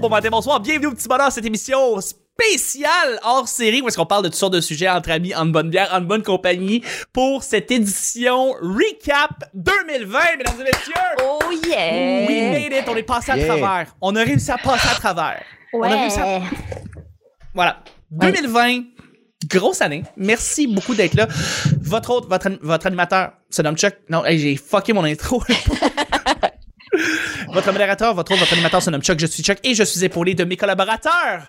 bonjour, bon matin, bonsoir. Bienvenue au petit bonheur, cette émission spéciale hors série où est-ce qu'on parle de toutes sortes de sujets entre amis, en bonne bière, en bonne compagnie pour cette édition recap 2020, mesdames et messieurs. Oh yeah! We made it, on est passé à Yeah. travers. On a réussi à passer à travers. On a réussi à- Voilà. 2020, grosse année. Merci beaucoup d'être là. Votre autre, votre, votre animateur se nomme Chuck. Non, hey, j'ai fucké mon intro. votre modérateur, votre autre, votre animateur se nomme Chuck. Je suis Chuck et je suis épaulé de mes collaborateurs,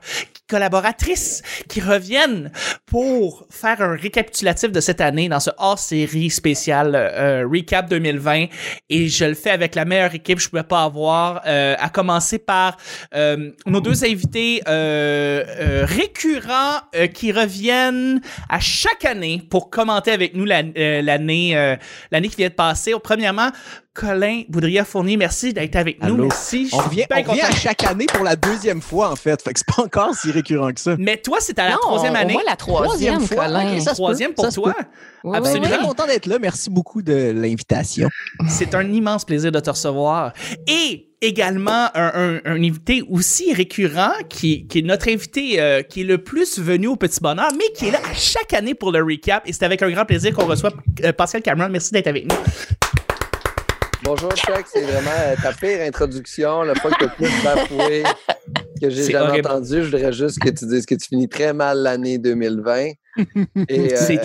collaboratrices qui reviennent pour faire un récapitulatif de cette année dans ce hors-série spécial euh, Recap 2020. Et je le fais avec la meilleure équipe que je pouvais pas avoir, euh, à commencer par euh, nos deux invités euh, euh, récurrents euh, qui reviennent à chaque année pour commenter avec nous la- l'année l'année qui vient de passer. Premièrement, Colin Boudria-Fournier, merci d'être avec nous. Allô? Merci. Je On revient, on à chaque année pour la deuxième fois, en fait. Fait que c'est pas encore si récurrent que ça. Mais toi, c'est à la Non, troisième année. voit la troisième, fois? Colin. Ok, ça peut, Troisième pour ça toi. Ouais, Absolument. ouais, Très content d'être là. Merci beaucoup de l'invitation. C'est un immense plaisir de te recevoir. Et également un, un, un invité aussi récurrent qui, qui est notre invité euh, qui est le plus venu au Petit Bonheur, mais qui est là à chaque année pour le recap. Et c'est avec un grand plaisir qu'on reçoit euh, Pascal Cameron. Merci d'être avec nous. Bonjour Chuck, c'est vraiment euh, ta pire introduction, le fois que tu as plus bafoué que j'ai jamais horrible. entendu. Je voudrais juste que tu dises que tu finis très mal l'année 2020. Et, euh,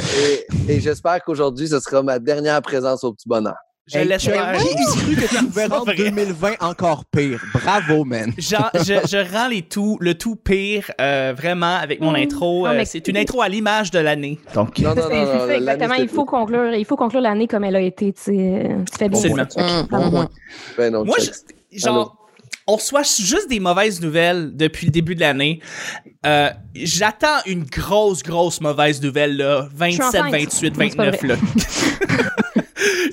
et j'espère qu'aujourd'hui, ce sera ma dernière présence au petit bonheur. Je Hey, l'espère. Qui eût cru que tu pouvais C'est pas rendre vrai. 2020 encore pire? Bravo, man. Genre, je, je rends les tout, le tout pire, euh, vraiment, avec mon intro. Non, Euh, mais- c'est une intro à l'image de l'année. Donc, Non, non, C'est non, c'est non, ça, l'année, exactement. Il faut conclure, il faut conclure l'année comme elle a été. Tu, sais, tu fais bien. Absolument. Hum, Bravo. hum, hum. Ben Moi, je- genre, on reçoit juste des mauvaises nouvelles depuis le début de l'année. Euh, J'attends une grosse, grosse mauvaise nouvelle, là. suis 27, enceinte. 28, Non, c'est pas 29, là.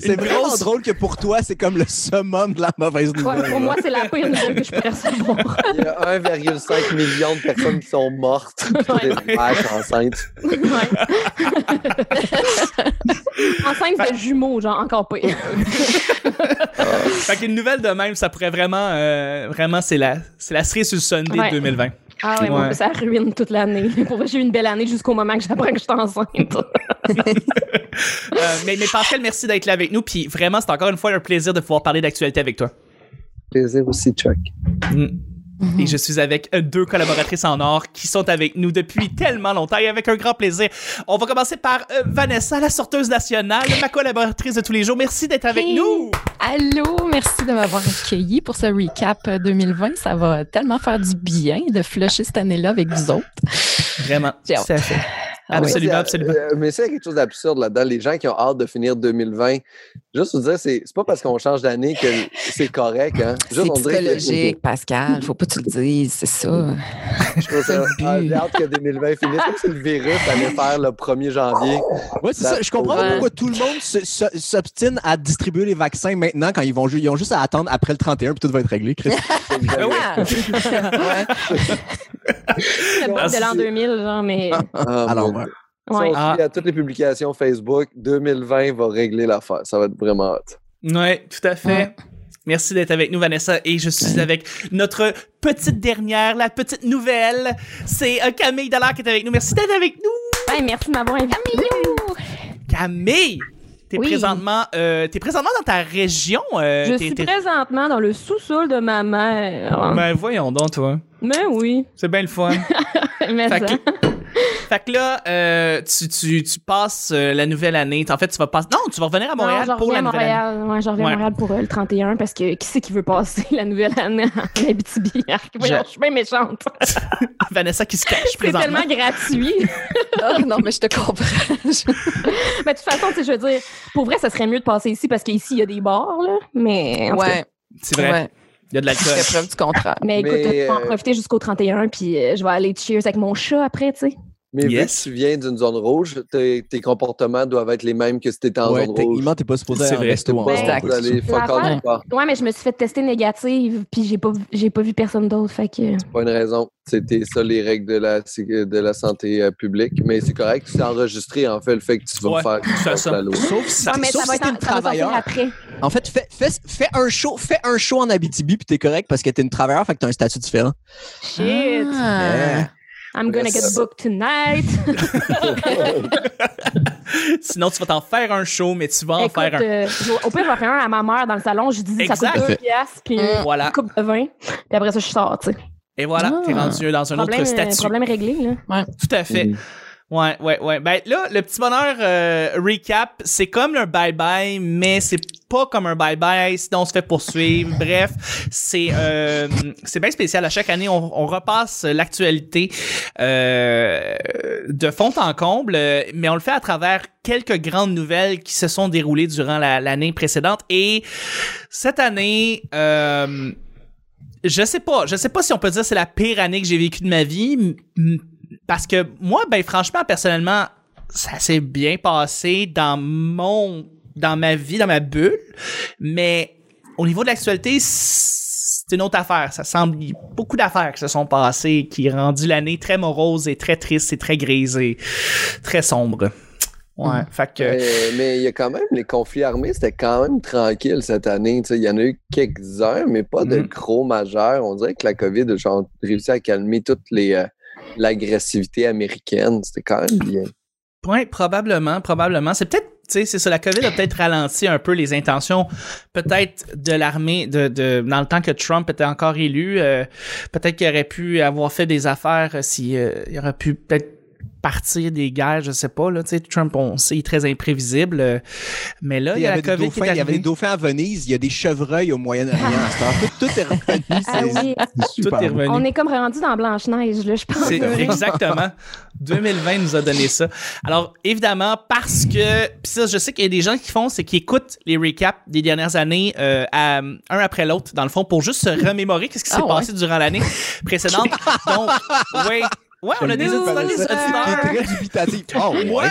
C'est vraiment grosse- drôle que pour toi, c'est comme le summum de la mauvaise Ouais, nouvelle. pour moi, c'est la pire nouvelle que je peux recevoir. Il y a 1,5 million de personnes qui sont mortes pour des vaches enceintes. Ouais. Enceinte de jumeaux, genre encore pire. Fait qu'une nouvelle de même, ça pourrait vraiment, euh, vraiment, c'est la, c'est la cerise sur le Sunday Ouais. de 2020. Ah ouais, Ouais. moi, ça ruine toute l'année. Pour vrai, j'ai eu une belle année jusqu'au moment que j'apprends que je suis enceinte. Euh, mais, mais Pascal, merci d'être là avec nous. Puis vraiment, c'est encore une fois un plaisir de pouvoir parler d'actualité avec toi. Plaisir aussi, Chuck. Mm. Et je suis avec euh, deux collaboratrices en or qui sont avec nous depuis tellement longtemps et avec un grand plaisir. On va commencer par euh, Vanessa, la sorteuse nationale, ma collaboratrice de tous les jours. Merci d'être avec Hey. nous. Allô, merci de m'avoir accueilli pour ce recap euh, 2020. Ça va tellement faire du bien de flusher cette année-là avec vous autres. Vraiment. Tout à fait. Ah oui. Absolument, Euh, absolument. euh, mais c'est quelque chose d'absurde là-dedans. Les gens qui ont hâte de finir 2020, juste vous dire, c'est c'est pas parce qu'on change d'année que c'est correct. Hein? C'est Juste, on que- Pascal. Faut pas que tu le dises, c'est ça. Je trouve ça. Ah. J'ai hâte que 2020 finisse. Comme si le virus allait faire le 1er janvier. Ouais, c'est ça. Je comprends pas Ouais. pourquoi tout le monde s'obstine à distribuer les vaccins maintenant quand ils vont ils ont juste à attendre après le 31 puis tout va être réglé. Chris. Oui. Ah. Ouais. Le bug de l'an 2000, genre, mais. Ah, Alors, ouais. Si on Ah. se à toutes les publications Facebook, 2020 va régler l'affaire. Ça va être vraiment hot. Oui, tout à fait. Ouais. Merci d'être avec nous, Vanessa. Et je suis avec notre petite dernière, la petite nouvelle. C'est euh, Camille Dallaire qui est avec nous. Merci d'être avec nous. Ouais, merci de m'avoir invité. Camille, t'es Oui. présentement, euh, t'es présentement dans ta région. euh, Je t'es- suis t'es- présentement dans le sous-sol de ma mère. Ben voyons donc, toi. Mais oui. C'est bien le fun. Mais ça. que, fait que là, euh, tu, tu, tu passes euh, la nouvelle année. En fait, tu vas passer. Non, tu vas revenir à Montréal non, pour la nouvelle année. Montréal. Ouais, je reviens Ouais. à Montréal pour euh, le 31 parce que qui c'est qui veut passer la nouvelle année en Abitibi? Voyons, Je- je suis bien méchante. Vanessa qui se cache C'est présentement. tellement gratuit. Ah, non, mais je te comprends. Mais de toute façon, tu sais, je veux dire, pour vrai, ça serait mieux de passer ici parce qu'ici, il y a des bars, là. Mais, en ouais, C'est vrai. ouais. Il y a de Je l'alcool. fais preuve du contraire. mais écoute, je vais en euh, profiter jusqu'au 31 puis euh, je vais aller cheers avec mon chat après, tu sais. Mais Yes. vu que tu viens d'une zone rouge, tes, tes comportements doivent être les mêmes que si tu étais en Ouais, zone rouge. techniquement, t'es pas supposé C'est vrai, en pas zone Ouais. supposé mais je me suis fait tester négative, puis j'ai pas, j'ai pas vu personne d'autre. Fait que. Pas une raison. C'était ça les règles de la, de la santé euh, publique. Mais c'est correct, tu t'es enregistré en fait le fait que tu vas Ouais, faire tu fais ça. la loi. Sauf si, Ouais, mais sauf ça va si être en- une ça va travailleur. après. En fait, fais, fais, fais un show, fais un show en Abitibi puis t'es correct parce que t'es une travailleur, fait que t'as un statut différent. Shit. Ah. I'm gonna Yes. get booked tonight. Sinon, tu vas t'en faire un show, mais tu vas en Écoute, faire un. euh, vais- au pire, je vais faire un à ma mère dans le salon. Je dis ça Exact. coûte deux piastres, puis une Voilà. coupe de vin. Puis après ça, je sors, tu sais. Et voilà, Ah. t'es rendu dans un Problème, autre euh, statut. problème réglé, là. Tout à fait. Mhm. Ouais, ouais, ouais. Ben là, le petit bonheur euh, recap, c'est comme un bye-bye, mais c'est pas comme un bye-bye, sinon on se fait poursuivre. Bref, c'est euh, c'est bien spécial. À chaque année, on, repasse l'actualité euh, de fond en comble, mais on le fait à travers quelques grandes nouvelles qui se sont déroulées durant la- l'année précédente. Et cette année... Euh, je sais pas, je sais pas si on peut dire c'est la pire année que j'ai vécue de ma vie, parce que moi, ben franchement, personnellement, ça s'est bien passé dans mon, dans ma vie, dans ma bulle, mais au niveau de l'actualité, c'est une autre affaire. Ça semble il y a beaucoup d'affaires qui se sont passées, qui ont rendu l'année très morose et très triste et très grise et très sombre. Ouais, fait que Mais- mais il y a quand même les conflits armés, c'était quand même tranquille cette année. tu sais. Il y en a eu quelques-uns, mais pas de Mhm. gros majeurs. On dirait que la COVID a réussi à calmer toute les, euh, l'agressivité américaine. C'était quand même bien. Ouais, probablement, probablement. C'est peut-être, tu sais, c'est ça. La COVID a peut-être ralenti un peu les intentions, peut-être de l'armée, de, dans le temps que Trump était encore élu. euh, peut-être qu'il aurait pu avoir fait des affaires euh, si, euh, aurait pu peut-être partir des guerres, je sais pas là. Tu sais, Trump, on sait, il est très imprévisible. euh, mais là, il y y, a la avait des COVID qui dauphins, est il y avait des dauphins à Venise, il y a des chevreuils au Moyen-Orient. tout, tout est revenu. Ah oui. Tout est revenu. On est comme rendu dans Blanche-Neige, là, je pense. Exactement. 2020 nous a donné ça. Alors, évidemment, parce que, pis ça, je sais qu'il y a des gens qui font, c'est qu'ils écoutent les recaps des dernières années euh, à- un après l'autre, dans le fond, pour juste se remémorer qu'est-ce qui s'est Ah ouais? passé durant l'année précédente. Donc, oui. Ouais, on a des auditeurs, des très dubitatif. Oh, ouais. Moi,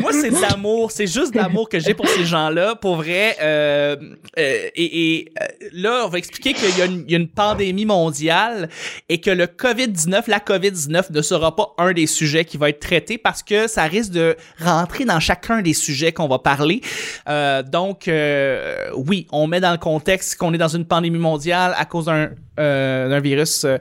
moi c'est de l'amour, c'est juste de l'amour que j'ai pour ces gens-là, pour vrai. euh, euh, et et, euh, là, on va expliquer qu'il y, a une- il y a une pandémie mondiale et que le COVID-19, la COVID-19 ne sera pas un des sujets qui va être traité parce que ça risque de rentrer dans chacun des sujets qu'on va parler. Euh, donc, oui, on met dans le contexte qu'on est dans une pandémie mondiale à cause d'un d'un virus euh,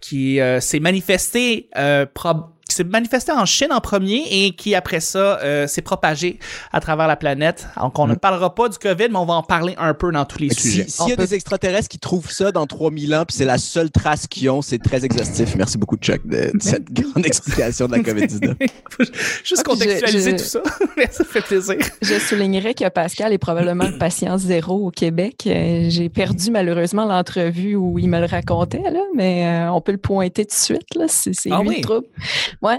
qui euh, s'est manifesté euh, prob- s'est manifesté en Chine en premier et qui après ça euh, s'est propagé à travers la planète. Donc on ne parlera pas du Covid, mais on va en parler un peu dans tous les si- sujets. S'il y a peut- des extraterrestres qui trouvent ça dans 3000 ans, puis c'est la seule trace qu'ils ont, c'est très exhaustif. Merci beaucoup, Chuck, de, de cette grande explication de la COVID-19. Juste Ah, contextualiser je- tout ça. ça fait plaisir. Je soulignerais que Pascal est probablement le patient zéro au Québec. Euh, J'ai perdu malheureusement l'entrevue où il me le racontait, là, mais euh, on peut le pointer tout de suite. C'est c'est Ah lui oui? le trouble.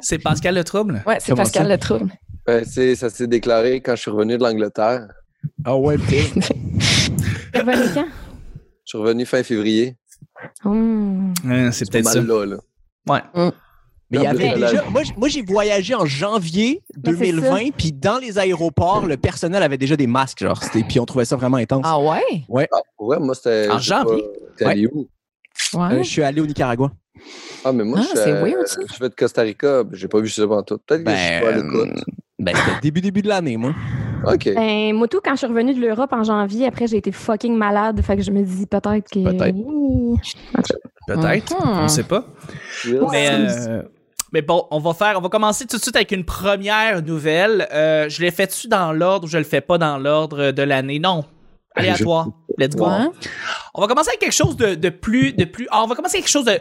C'est Pascal le trouble? Ouais, c'est Pascal le trouble. Ben, c'est- ça s'est déclaré quand je suis revenu de l'Angleterre. Ah ouais. T'es revenu quand? Je suis revenu fin février. Euh, c'est peut-être ça. Mal là, là. Ouais. Mais il y avait déjà, moi, j'ai voyagé en janvier Mais c'est 2020, puis dans les aéroports, le personnel avait déjà des masques, genre, puis on trouvait ça vraiment intense. Ah ouais? Ah, ouais, moi, c'était. En janvier? pas, T'es allé où? Ouais. Euh, je suis allé au Nicaragua. Ah, mais moi, Ah, je, euh, weird, ça. je vais de Costa Rica. ben, J'ai pas vu ça pendant tout. Peut-être que je suis pas à l'écoute. ben, c'était le début, début de l'année, moi. OK. Ben, moi, tout, quand je suis revenue de l'Europe en janvier, après, j'ai été fucking malade. Fait que je me dis peut-être que. Peut-être. Peut-être. Mhm. On ne sait pas. Mais, euh, mais bon, on va faire, on va commencer tout de suite avec une première nouvelle. Euh, je l'ai fait-tu dans l'ordre ou je le fais pas dans l'ordre de l'année? Non. Aléatoire. Let's go. Ouais. On va commencer avec quelque chose de, de plus, de plus. ah, on va commencer avec quelque chose de,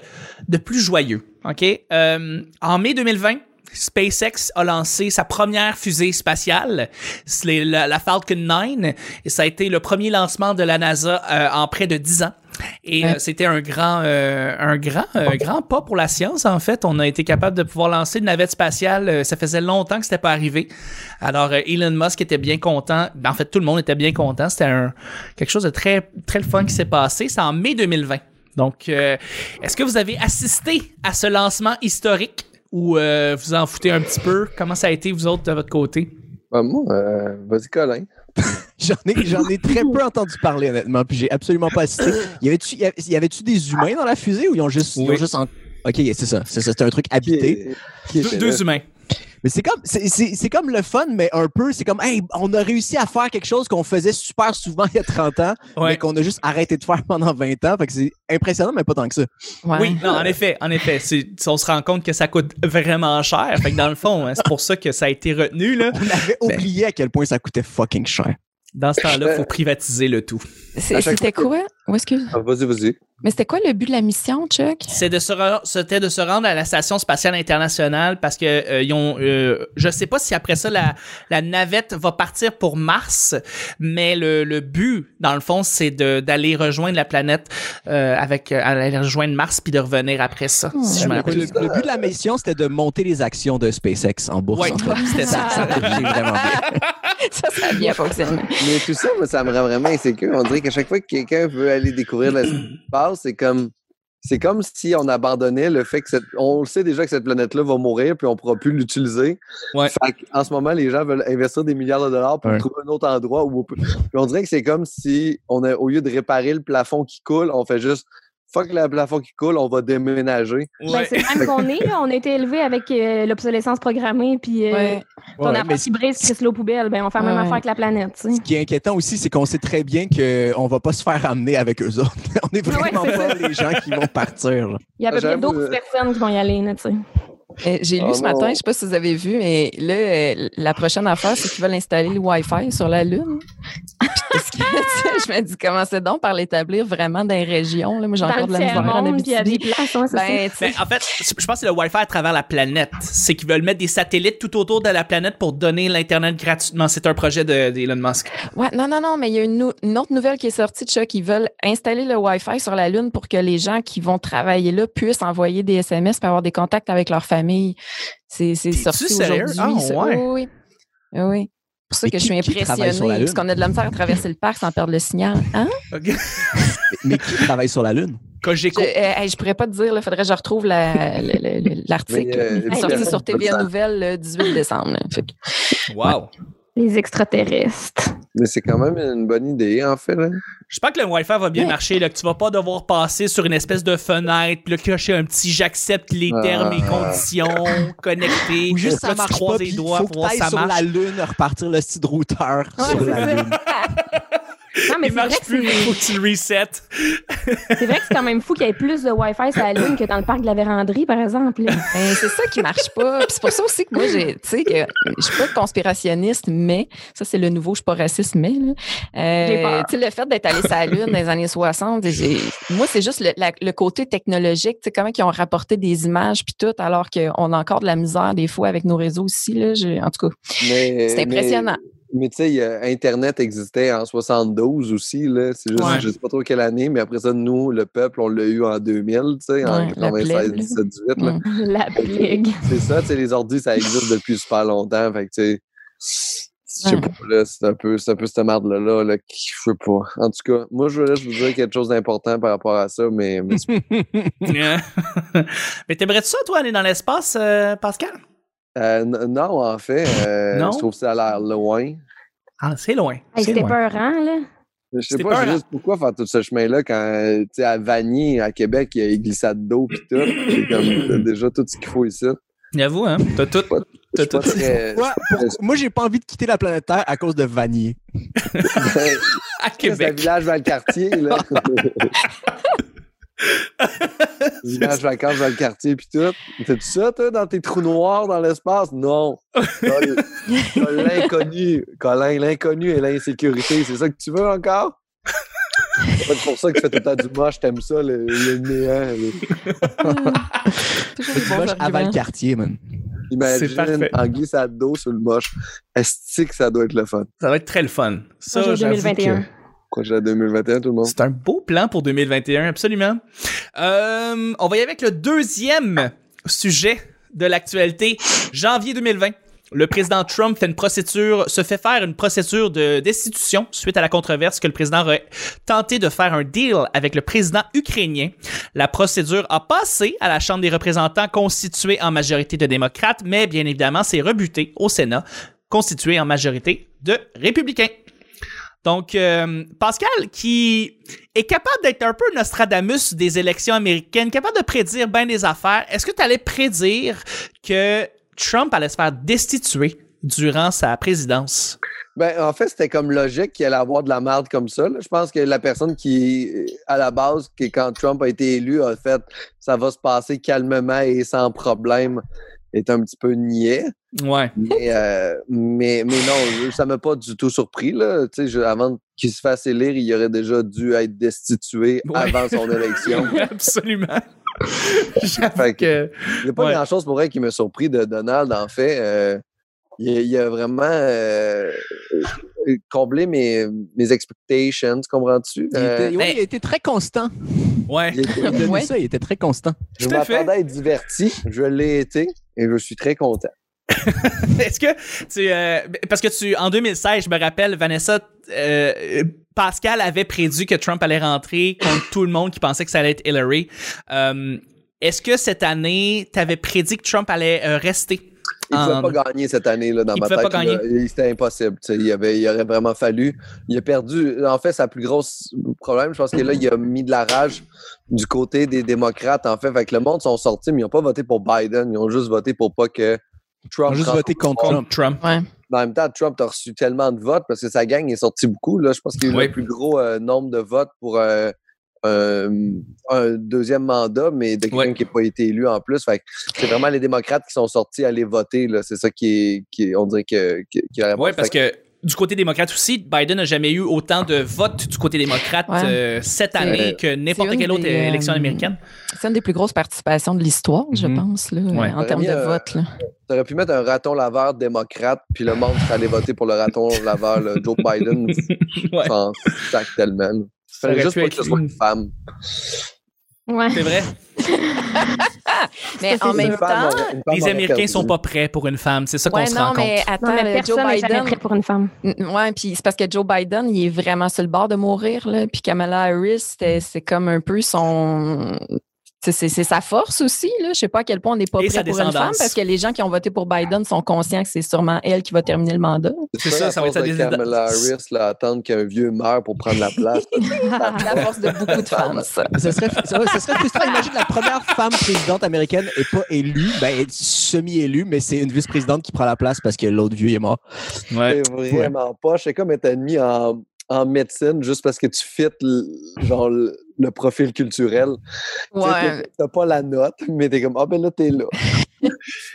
de plus joyeux. Ok? Euh, en mai 2020. SpaceX a lancé sa première fusée spatiale, c'est les- la, la Falcon 9, et ça a été le premier lancement de la NASA euh, en près de 10 ans. Et Ouais. euh, c'était un grand, euh, un grand, euh, grand pas pour la science. En fait, on a été capable de pouvoir lancer une navette spatiale. euh, ça faisait longtemps que c'était pas arrivé. Alors euh, Elon Musk était bien content. Ben, En fait, tout le monde était bien content. C'était un quelque chose de très, très le fun qui s'est passé. C'est en mai 2020. Donc, euh, est-ce que vous avez assisté à ce lancement historique? ou euh, vous en foutez un petit peu? Comment ça a été, vous autres, de votre côté? Ben, moi, euh, vas-y, Colin. J'en ai, j'en ai très peu entendu parler, honnêtement, puis j'ai absolument pas assisté. Y avait-tu, y avait- y avait-tu des humains dans la fusée ou ils ont juste. ils ont juste en- Ok, c'est ça. C'est ça. C'est un truc habité. Qui Deux, deux humains. Mais c'est comme, c'est, c'est- c'est comme le fun, mais un peu, c'est comme, hey, on a réussi à faire quelque chose qu'on faisait super souvent il y a 30 ans, Ouais. mais qu'on a juste arrêté de faire pendant 20 ans. Fait que c'est impressionnant, mais pas tant que ça. Ouais. Oui, non, en effet, en effet. c'est- on se rend compte que ça coûte vraiment cher. Fait que dans le fond, hein, c'est pour ça que ça a été retenu. Là. On avait oublié à quel point ça coûtait fucking cher. Dans ce temps-là, il faut privatiser le tout. C'était quoi? Où est-ce que... Ah, vas-y, vas-y. Mais c'était quoi le but de la mission, Chuck? C'est de se c'était de se rendre à la station spatiale internationale parce que euh, ils ont euh, je sais pas si après ça la, la navette va partir pour Mars mais le, le but dans le fond c'est de d'aller rejoindre la planète euh, avec euh, aller rejoindre Mars puis de revenir après ça si je Le, le but de la mission, c'était de monter les actions de SpaceX en bourse. Ouais, en fait. c'était ça. Ça vraiment bien. ça, ça a bien fonctionné. Mais tout ça, moi, ça me rend vraiment insécure. On dirait qu'à chaque fois que quelqu'un veut aller découvrir l'espace, c'est comme. C'est comme si on abandonnait le fait que cette, on le sait déjà que cette planète-là va mourir puis on pourra plus l'utiliser. Ouais. En ce moment, les gens veulent investir des milliards de dollars pour Ouais. trouver un autre endroit où on peut. Puis on dirait que c'est comme si on a, au lieu de réparer le plafond qui coule, on fait juste fuck le plafond qui coule, on va déménager. Ben, Ouais. c'est le même qu'on est. là. On a été élevé avec euh, l'obsolescence programmée, puis euh, Ouais. ton Ouais, mais qui brise, crisse l'eau poubelle. Ben, on fait la même affaire avec la planète. Ce qui est inquiétant aussi, c'est qu'on sait très bien qu'on va pas se faire amener avec eux autres. on est Ouais, vraiment c'est pas les gens qui vont partir. là. Il y a à peu près 12 euh, personnes qui vont y aller. Là, tu sais. J'ai lu Oh ce matin, non. je sais pas si vous avez vu, mais là, euh, la prochaine affaire, c'est qu'ils veulent installer le Wi-Fi sur la Lune. Parce que, je me dis, commencez donc par l'établir vraiment dans les régions. Là? Moi, j'ai encore de la misère en Abitibi. places. Ben, Ben, en fait, je pense que c'est le Wi-Fi à travers la planète. C'est qu'ils veulent mettre des satellites tout autour de la planète pour donner l'Internet gratuitement. C'est un projet de- d'Elon Musk. Ouais, non, non, non, mais il y a une, autre nouvelle qui est sortie de ça, qui veulent installer le Wi-Fi sur la Lune pour que les gens qui vont travailler là puissent envoyer des SMS pour avoir des contacts avec leur famille. C'est sorti aujourd'hui. Ah, ouais. Oui, oui. Oui, oui. C'est pour ça que qui- je suis la impressionnée, parce qu'on a de la misère à traverser le parc sans perdre le signal. Hein? Mais, qui travaille sur la Lune? Cogeco. Je, euh, hey, je pourrais pas te dire, il faudrait que je retrouve la- le- le- le- l'article. Mais, euh, sorti sur TVA Nouvelle le 18 décembre. là. Fait que- Wow. Les extraterrestres. Mais c'est quand même une bonne idée, en fait. Là. Je pense que le Wi-Fi va bien Ouais. marcher, là, que tu vas pas devoir passer sur une espèce de fenêtre, puis là, cocher un petit j'accepte les Ah. termes et conditions connectés. Ou juste ça marche pas, les doigts faut pour que voir si t'ailles ça sur marche. la Lune, repartir le petit routeur Ouais, sur la. Lune. Non, mais Il c'est vrai que plus, faut que tu le resets. c'est vrai que c'est quand même fou qu'il y ait plus de Wi-Fi sur la Lune que dans le parc de la Véranderie, par exemple. Ben, c'est ça qui marche pas. Puis c'est pour ça aussi que moi, j'ai, tu sais, que je suis pas conspirationniste, mais ça, c'est le nouveau, je suis pas raciste, mais, Euh, peur. tu sais, le fait d'être allé sur la Lune dans les années 60, j'ai- moi, c'est juste le, la- le côté technologique, tu sais, comment ils ont rapporté des images puis tout, alors qu'on a encore de la misère des fois avec nos réseaux aussi, là. En tout cas, c'est impressionnant. Mais, mais tu sais, Internet existait en 72 aussi. Là. C'est juste, Ouais. je sais pas trop quelle année, mais après ça, nous, le peuple, on l'a eu en 2000, tu sais, en Ouais, la 96, plèbe, là. 17, 18. Là. La plague. C'est ça, tu sais, les ordi, ça existe depuis super longtemps. Fait que, tu sais, je sais Ouais. pas, là, c'est un peu, c'est un peu cette merde-là, là, qui, je sais pas. En tout cas, moi, je voulais juste vous dire quelque chose d'important par rapport à ça, mais, mais Mais t'aimerais-tu ça, toi, aller dans l'espace, euh, Pascal? euh, non, en fait, euh, Non? je trouve que ça a l'air loin. Ah, c'est loin. Hey, C'était peurant, là. Je sais pas, peur, je sais juste pourquoi faire tout ce chemin-là quand, euh, tu sais, à Vanier, à Québec, il y a les glissades d'eau pis tout. C'est comme t'as déjà tout ce qu'il faut ici. J'avoue, hein? T'as tout. T'as tout. très- Moi, pourquoi- moi, j'ai pas envie de quitter la planète Terre à cause de Vanier. À C'est un Québec. village dans le quartier, là. village vacances dans le quartier pis tout. T'as-tu ça, toi, dans tes trous noirs dans l'espace? Non. T'as l'inconnu. Colin, l'inconnu et l'insécurité. C'est ça que tu veux encore? C'est pour ça que tu fais tout le temps du moche, t'aimes ça, le, le néant. Tu bons vas avant le quartier, man. Imagine en glissade d'eau sur le moche. Est-ce que ça doit être le fun? Ça va être très le fun. Ça, j'avoue 2021. que- Quoi, j'ai 2021, tout le monde? C'est un beau plan pour 2021, absolument. Euh, on va y aller avec le deuxième sujet de l'actualité. Janvier 2020. le président Trump fait une procédure, se fait faire une procédure de destitution suite à la controverse que le président aurait tenté de faire un deal avec le président ukrainien. La procédure a passé à la Chambre des représentants constituée en majorité de démocrates, mais bien évidemment, c'est rebuté au Sénat, constitué en majorité de républicains. Donc, euh, Pascal, qui est capable d'être un peu Nostradamus des élections américaines, capable de prédire bien des affaires, est-ce que tu allais prédire que Trump allait se faire destituer durant sa présidence? Ben, en fait, c'était comme logique qu'il allait avoir de la merde comme ça. Je pense que la personne qui, à la base, quand Trump a été élu, a fait ça va se passer calmement et sans problème, est un petit peu niais. Ouais. Mais, euh, mais, mais non, ça m'a pas du tout surpris. Là. Tu sais, je- avant qu'il se fasse élire, il aurait déjà dû être destitué Ouais. avant son élection. Absolument. Il n'y a pas Ouais. grand-chose pour elle qui m'a surpris de Donald, en fait. Euh, il, a- il a vraiment euh, euh, comblé mes, mes expectations, comprends-tu? Il, Euh, était, ouais, il a été très constant. Ouais. il était- Il Ouais. ça, il était très constant. je m'attendais à être diverti, je l'ai été et je suis très content. Est-ce que tu. euh, parce que tu. En 2016, je me rappelle, Vanessa. euh, Pascal avait prédit que Trump allait rentrer contre tout le monde qui pensait que ça allait être Hillary. Euh, Est-ce que cette année, tu avais prédit que Trump allait euh, rester? Il ne pouvait pas gagner cette année là, dans Il ma tête. pas là. Il- C'était impossible. Il, avait, il aurait vraiment fallu. Il a perdu. En fait, sa plus grosse problème, je pense que là, il a mis de la rage du côté des démocrates. En fait, fait que le monde sont sortis, mais ils n'ont pas voté pour Biden. Ils ont juste voté pour pas que Trump. On a juste voté contre. Trump. Trump. Ouais. En même temps, Trump a reçu tellement de votes parce que sa gang est sortie beaucoup. Là. Je pense qu'il a eu Oui. le plus gros euh, nombre de votes pour euh, un, un deuxième mandat, mais de quelqu'un Ouais. qui n'a pas été élu en plus. C'est vraiment les démocrates qui sont sortis aller voter. là. C'est ça qui est, qui est- on dirait que, qui, qui. Oui, parce que du côté démocrate aussi, Biden n'a jamais eu autant de votes du côté démocrate Ouais. euh, cette année que n'importe quelle autre des, euh, élection américaine. C'est une des plus grosses participations de l'histoire, je Mhm. pense, là, Ouais. en termes de euh, vote. là. T'aurais pu mettre un raton laveur démocrate, puis le monde serait allé voter pour le raton laveur, le Joe Biden. Ouais. s'en sac tellement. Fallait juste pas que ce soit une- femme. Ouais. C'est vrai. Mais en même temps, Les Américains sont pas prêts pour une femme. C'est ça qu'on ouais, se non, rend compte. mais attends, Non, mais le personne Joe Biden. prêt pour une femme. Mm, Ouais, puis c'est parce que Joe Biden, il est vraiment sur le bord de mourir, là. Puis Kamala Harris, c'est comme un peu son. C'est- sa force aussi, là. Je sais pas à quel point on n'est pas Et prêt pour une femme parce que les gens qui ont voté pour Biden sont conscients que c'est sûrement elle qui va terminer le mandat. C'est ça, ça va être de. Kamala Harris, là, attendre qu'un vieux meure pour prendre la place. La force de beaucoup de femmes, ça. Ce serait, ça, ça serait frustrant. Imagine la première femme présidente américaine n'est pas élue, ben, elle est semi-élue, mais c'est une vice-présidente qui prend la place parce que l'autre vieux est mort. Ouais. C'est vraiment pas. C'est comme être admis en, en médecine juste parce que tu fites le, genre, le, profil culturel. Ouais. T'as pas la note, mais t'es comme, ah ben là, t'es là. Mais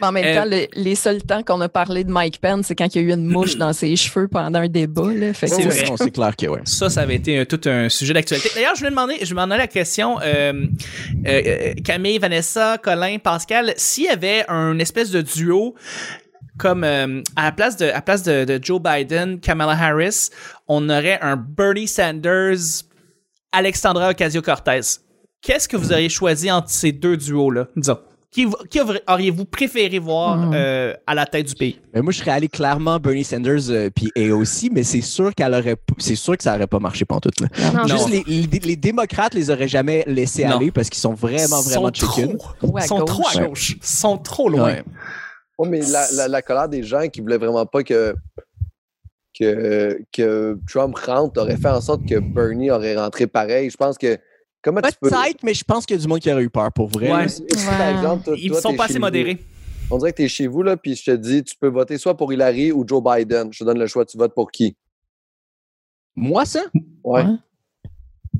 en même Euh, temps, le- les seuls temps qu'on a parlé de Mike Pence, c'est quand il y a eu une mouche dans ses cheveux pendant un débat. Là. Fait que C'est vrai. clair que oui. Ça, ça avait été tout un sujet d'actualité. D'ailleurs, je voulais demander, je me demandais la question, euh, euh, euh, Camille, Vanessa, Colin, Pascal, s'il y avait un espèce de duo comme euh, à la place de à la place de, de Joe Biden, Kamala Harris, on aurait un Bernie Sanders, Alexandra Ocasio-Cortez. Qu'est-ce que vous auriez choisi entre ces deux duos-là, disons? Qui, qui auriez-vous préféré voir Mm. euh, à la tête du pays? Mais moi, je serais allé clairement Bernie Sanders euh, puis AOC, mais c'est sûr qu'elle aurait, p- c'est sûr que ça aurait pas marché pantoute. Là. Non. Juste Non. les, les, les démocrates les auraient jamais laissés Non. aller parce qu'ils sont vraiment, vraiment sont chicken. Trop à sont gauche. trop à Ouais. gauche, sont trop loin. Ouais. Ouais, mais la, la, la colère des gens qui voulaient vraiment pas que, que, que Trump rentre aurait fait en sorte que Bernie aurait rentré pareil. Je pense que. Comment tu peux. Peut-être, mais je pense qu'il y a du monde qui aurait eu peur pour vrai. Ouais. là. Si, si, par exemple, toi- Ils toi, sont pas assez vous? modérés. On dirait que tu es chez vous, là, puis je te dis, tu peux voter soit pour Hillary ou Joe Biden. Je te donne le choix, tu votes pour qui? Moi, ça, Ouais. Ouais.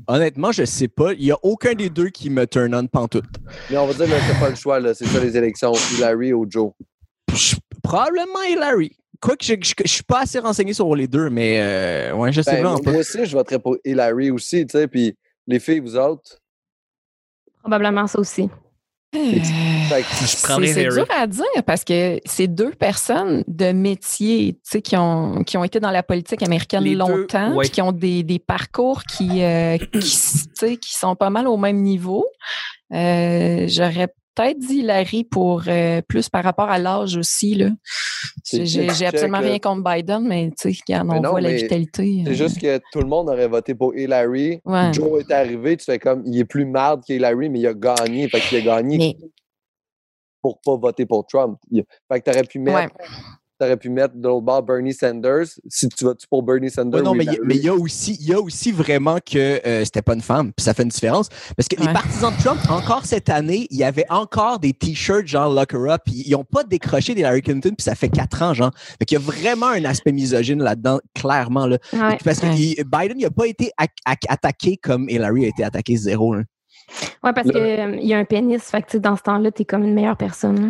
honnêtement, je sais pas. Il y a aucun des deux qui me turn on pantoute. Mais on va dire, là, t'as pas le choix, là. C'est ça les élections, Hillary ou Joe. Je- Probablement Hillary. Quoique je, je, je suis pas assez renseigné sur les deux, mais euh, ouais, je sais Ben, vraiment moi pas. aussi, je voterais pour Hillary aussi, tu sais. Puis les filles, vous autres? Probablement ça aussi. Que- Je C'est dur à dire parce que c'est deux personnes de métier tu sais, qui ont, qui ont été dans la politique américaine Les deux, longtemps, ouais. puis qui ont des, des parcours qui, euh, qui, s- tu sais, qui sont pas mal au même niveau. Euh, J'aurais peut-être dit Hillary pour euh, plus par rapport à l'âge aussi. Là. J'ai absolument là. rien contre Biden, mais tu sais, quand on non, voit la vitalité. C'est euh, juste que tout le monde aurait voté pour Hillary. Ouais. Joe est arrivé, tu fais comme, il est plus marde qu'Hillary, mais il a gagné. Fait qu'il a gagné mais pour pas voter pour Trump. Fait que t'aurais pu mettre, Ouais. T'aurais pu mettre de l'autre bord Bernie Sanders. Si tu votes pour Bernie Sanders Ouais, non, mais il y a- il aussi, il y a aussi vraiment que euh, c'était pas une femme, puis ça fait une différence. Parce que les partisans de Trump, encore cette année, il y avait encore des t-shirts genre Lock her up. Ils n'ont pas décroché d'Hillary Clinton, puis ça fait quatre ans, genre. Fait qu'il y a vraiment un aspect misogyne là-dedans, clairement. Là. Ouais. Parce que Ouais. il- Biden n'a pas été attaqué comme Hillary a été attaqué zéro. là. Ouais, parce qu'il y a un pénis. Fait que, tu dans ce temps-là, t'es comme une meilleure personne. là.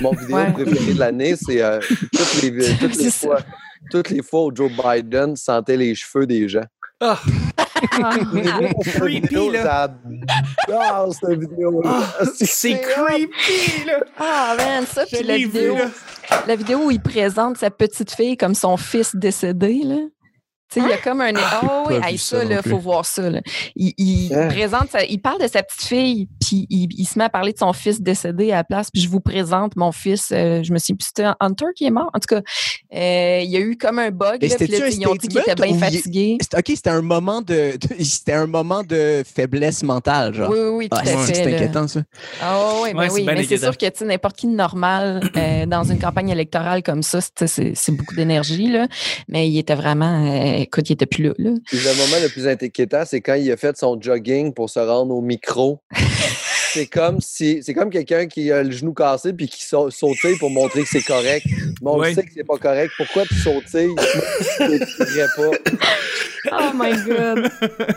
Mon vidéo Ouais. préférée de l'année, c'est euh, toutes, les, toutes, les C'est fois, toutes les fois où Joe Biden sentait les cheveux des gens. Ah. Ah. Creepy, Vidéo, là. J'adore cette vidéo. Ah, c'est creepy, là. Ah, man, ça, puis la vu, vidéo, la vidéo où il présente sa petite fille comme son fils décédé, là. Tu sais, il y a comme un. Oh, oui, hey, ça, plus. faut voir ça. Là. Il, il Hein? présente, sa- il parle de sa petite fille, puis il, il se met à parler de son fils décédé à la place. Puis je vous présente mon fils. euh, je me suis dit, c'était Hunter qui est mort? En tout cas, euh, il y a eu comme un bug. Mais Là, puis c'était-tu là, un ils ont dit qu'il était bien il- fatigué. C'était- OK, c'était un moment de, de- c'était un moment de faiblesse mentale, genre. Oui, oui, oui, tout Ah, à c'est fait. c'est là. inquiétant, ça. Ah oui, ben Ouais, c'est oui. Mais c'est sûr que n'importe qui de normal euh, dans une campagne électorale comme ça, c'est beaucoup d'énergie. là. Mais il était vraiment. Écoute, il était plus là. là. Puis le moment le plus inquiétant, c'est quand il a fait son jogging pour se rendre au micro. C'est comme si c'est comme quelqu'un qui a le genou cassé puis qui sa- sautille pour montrer que c'est correct. Mais on sait que c'est pas correct. Pourquoi tu sautilles? Je ne dirais pas. Oh my God.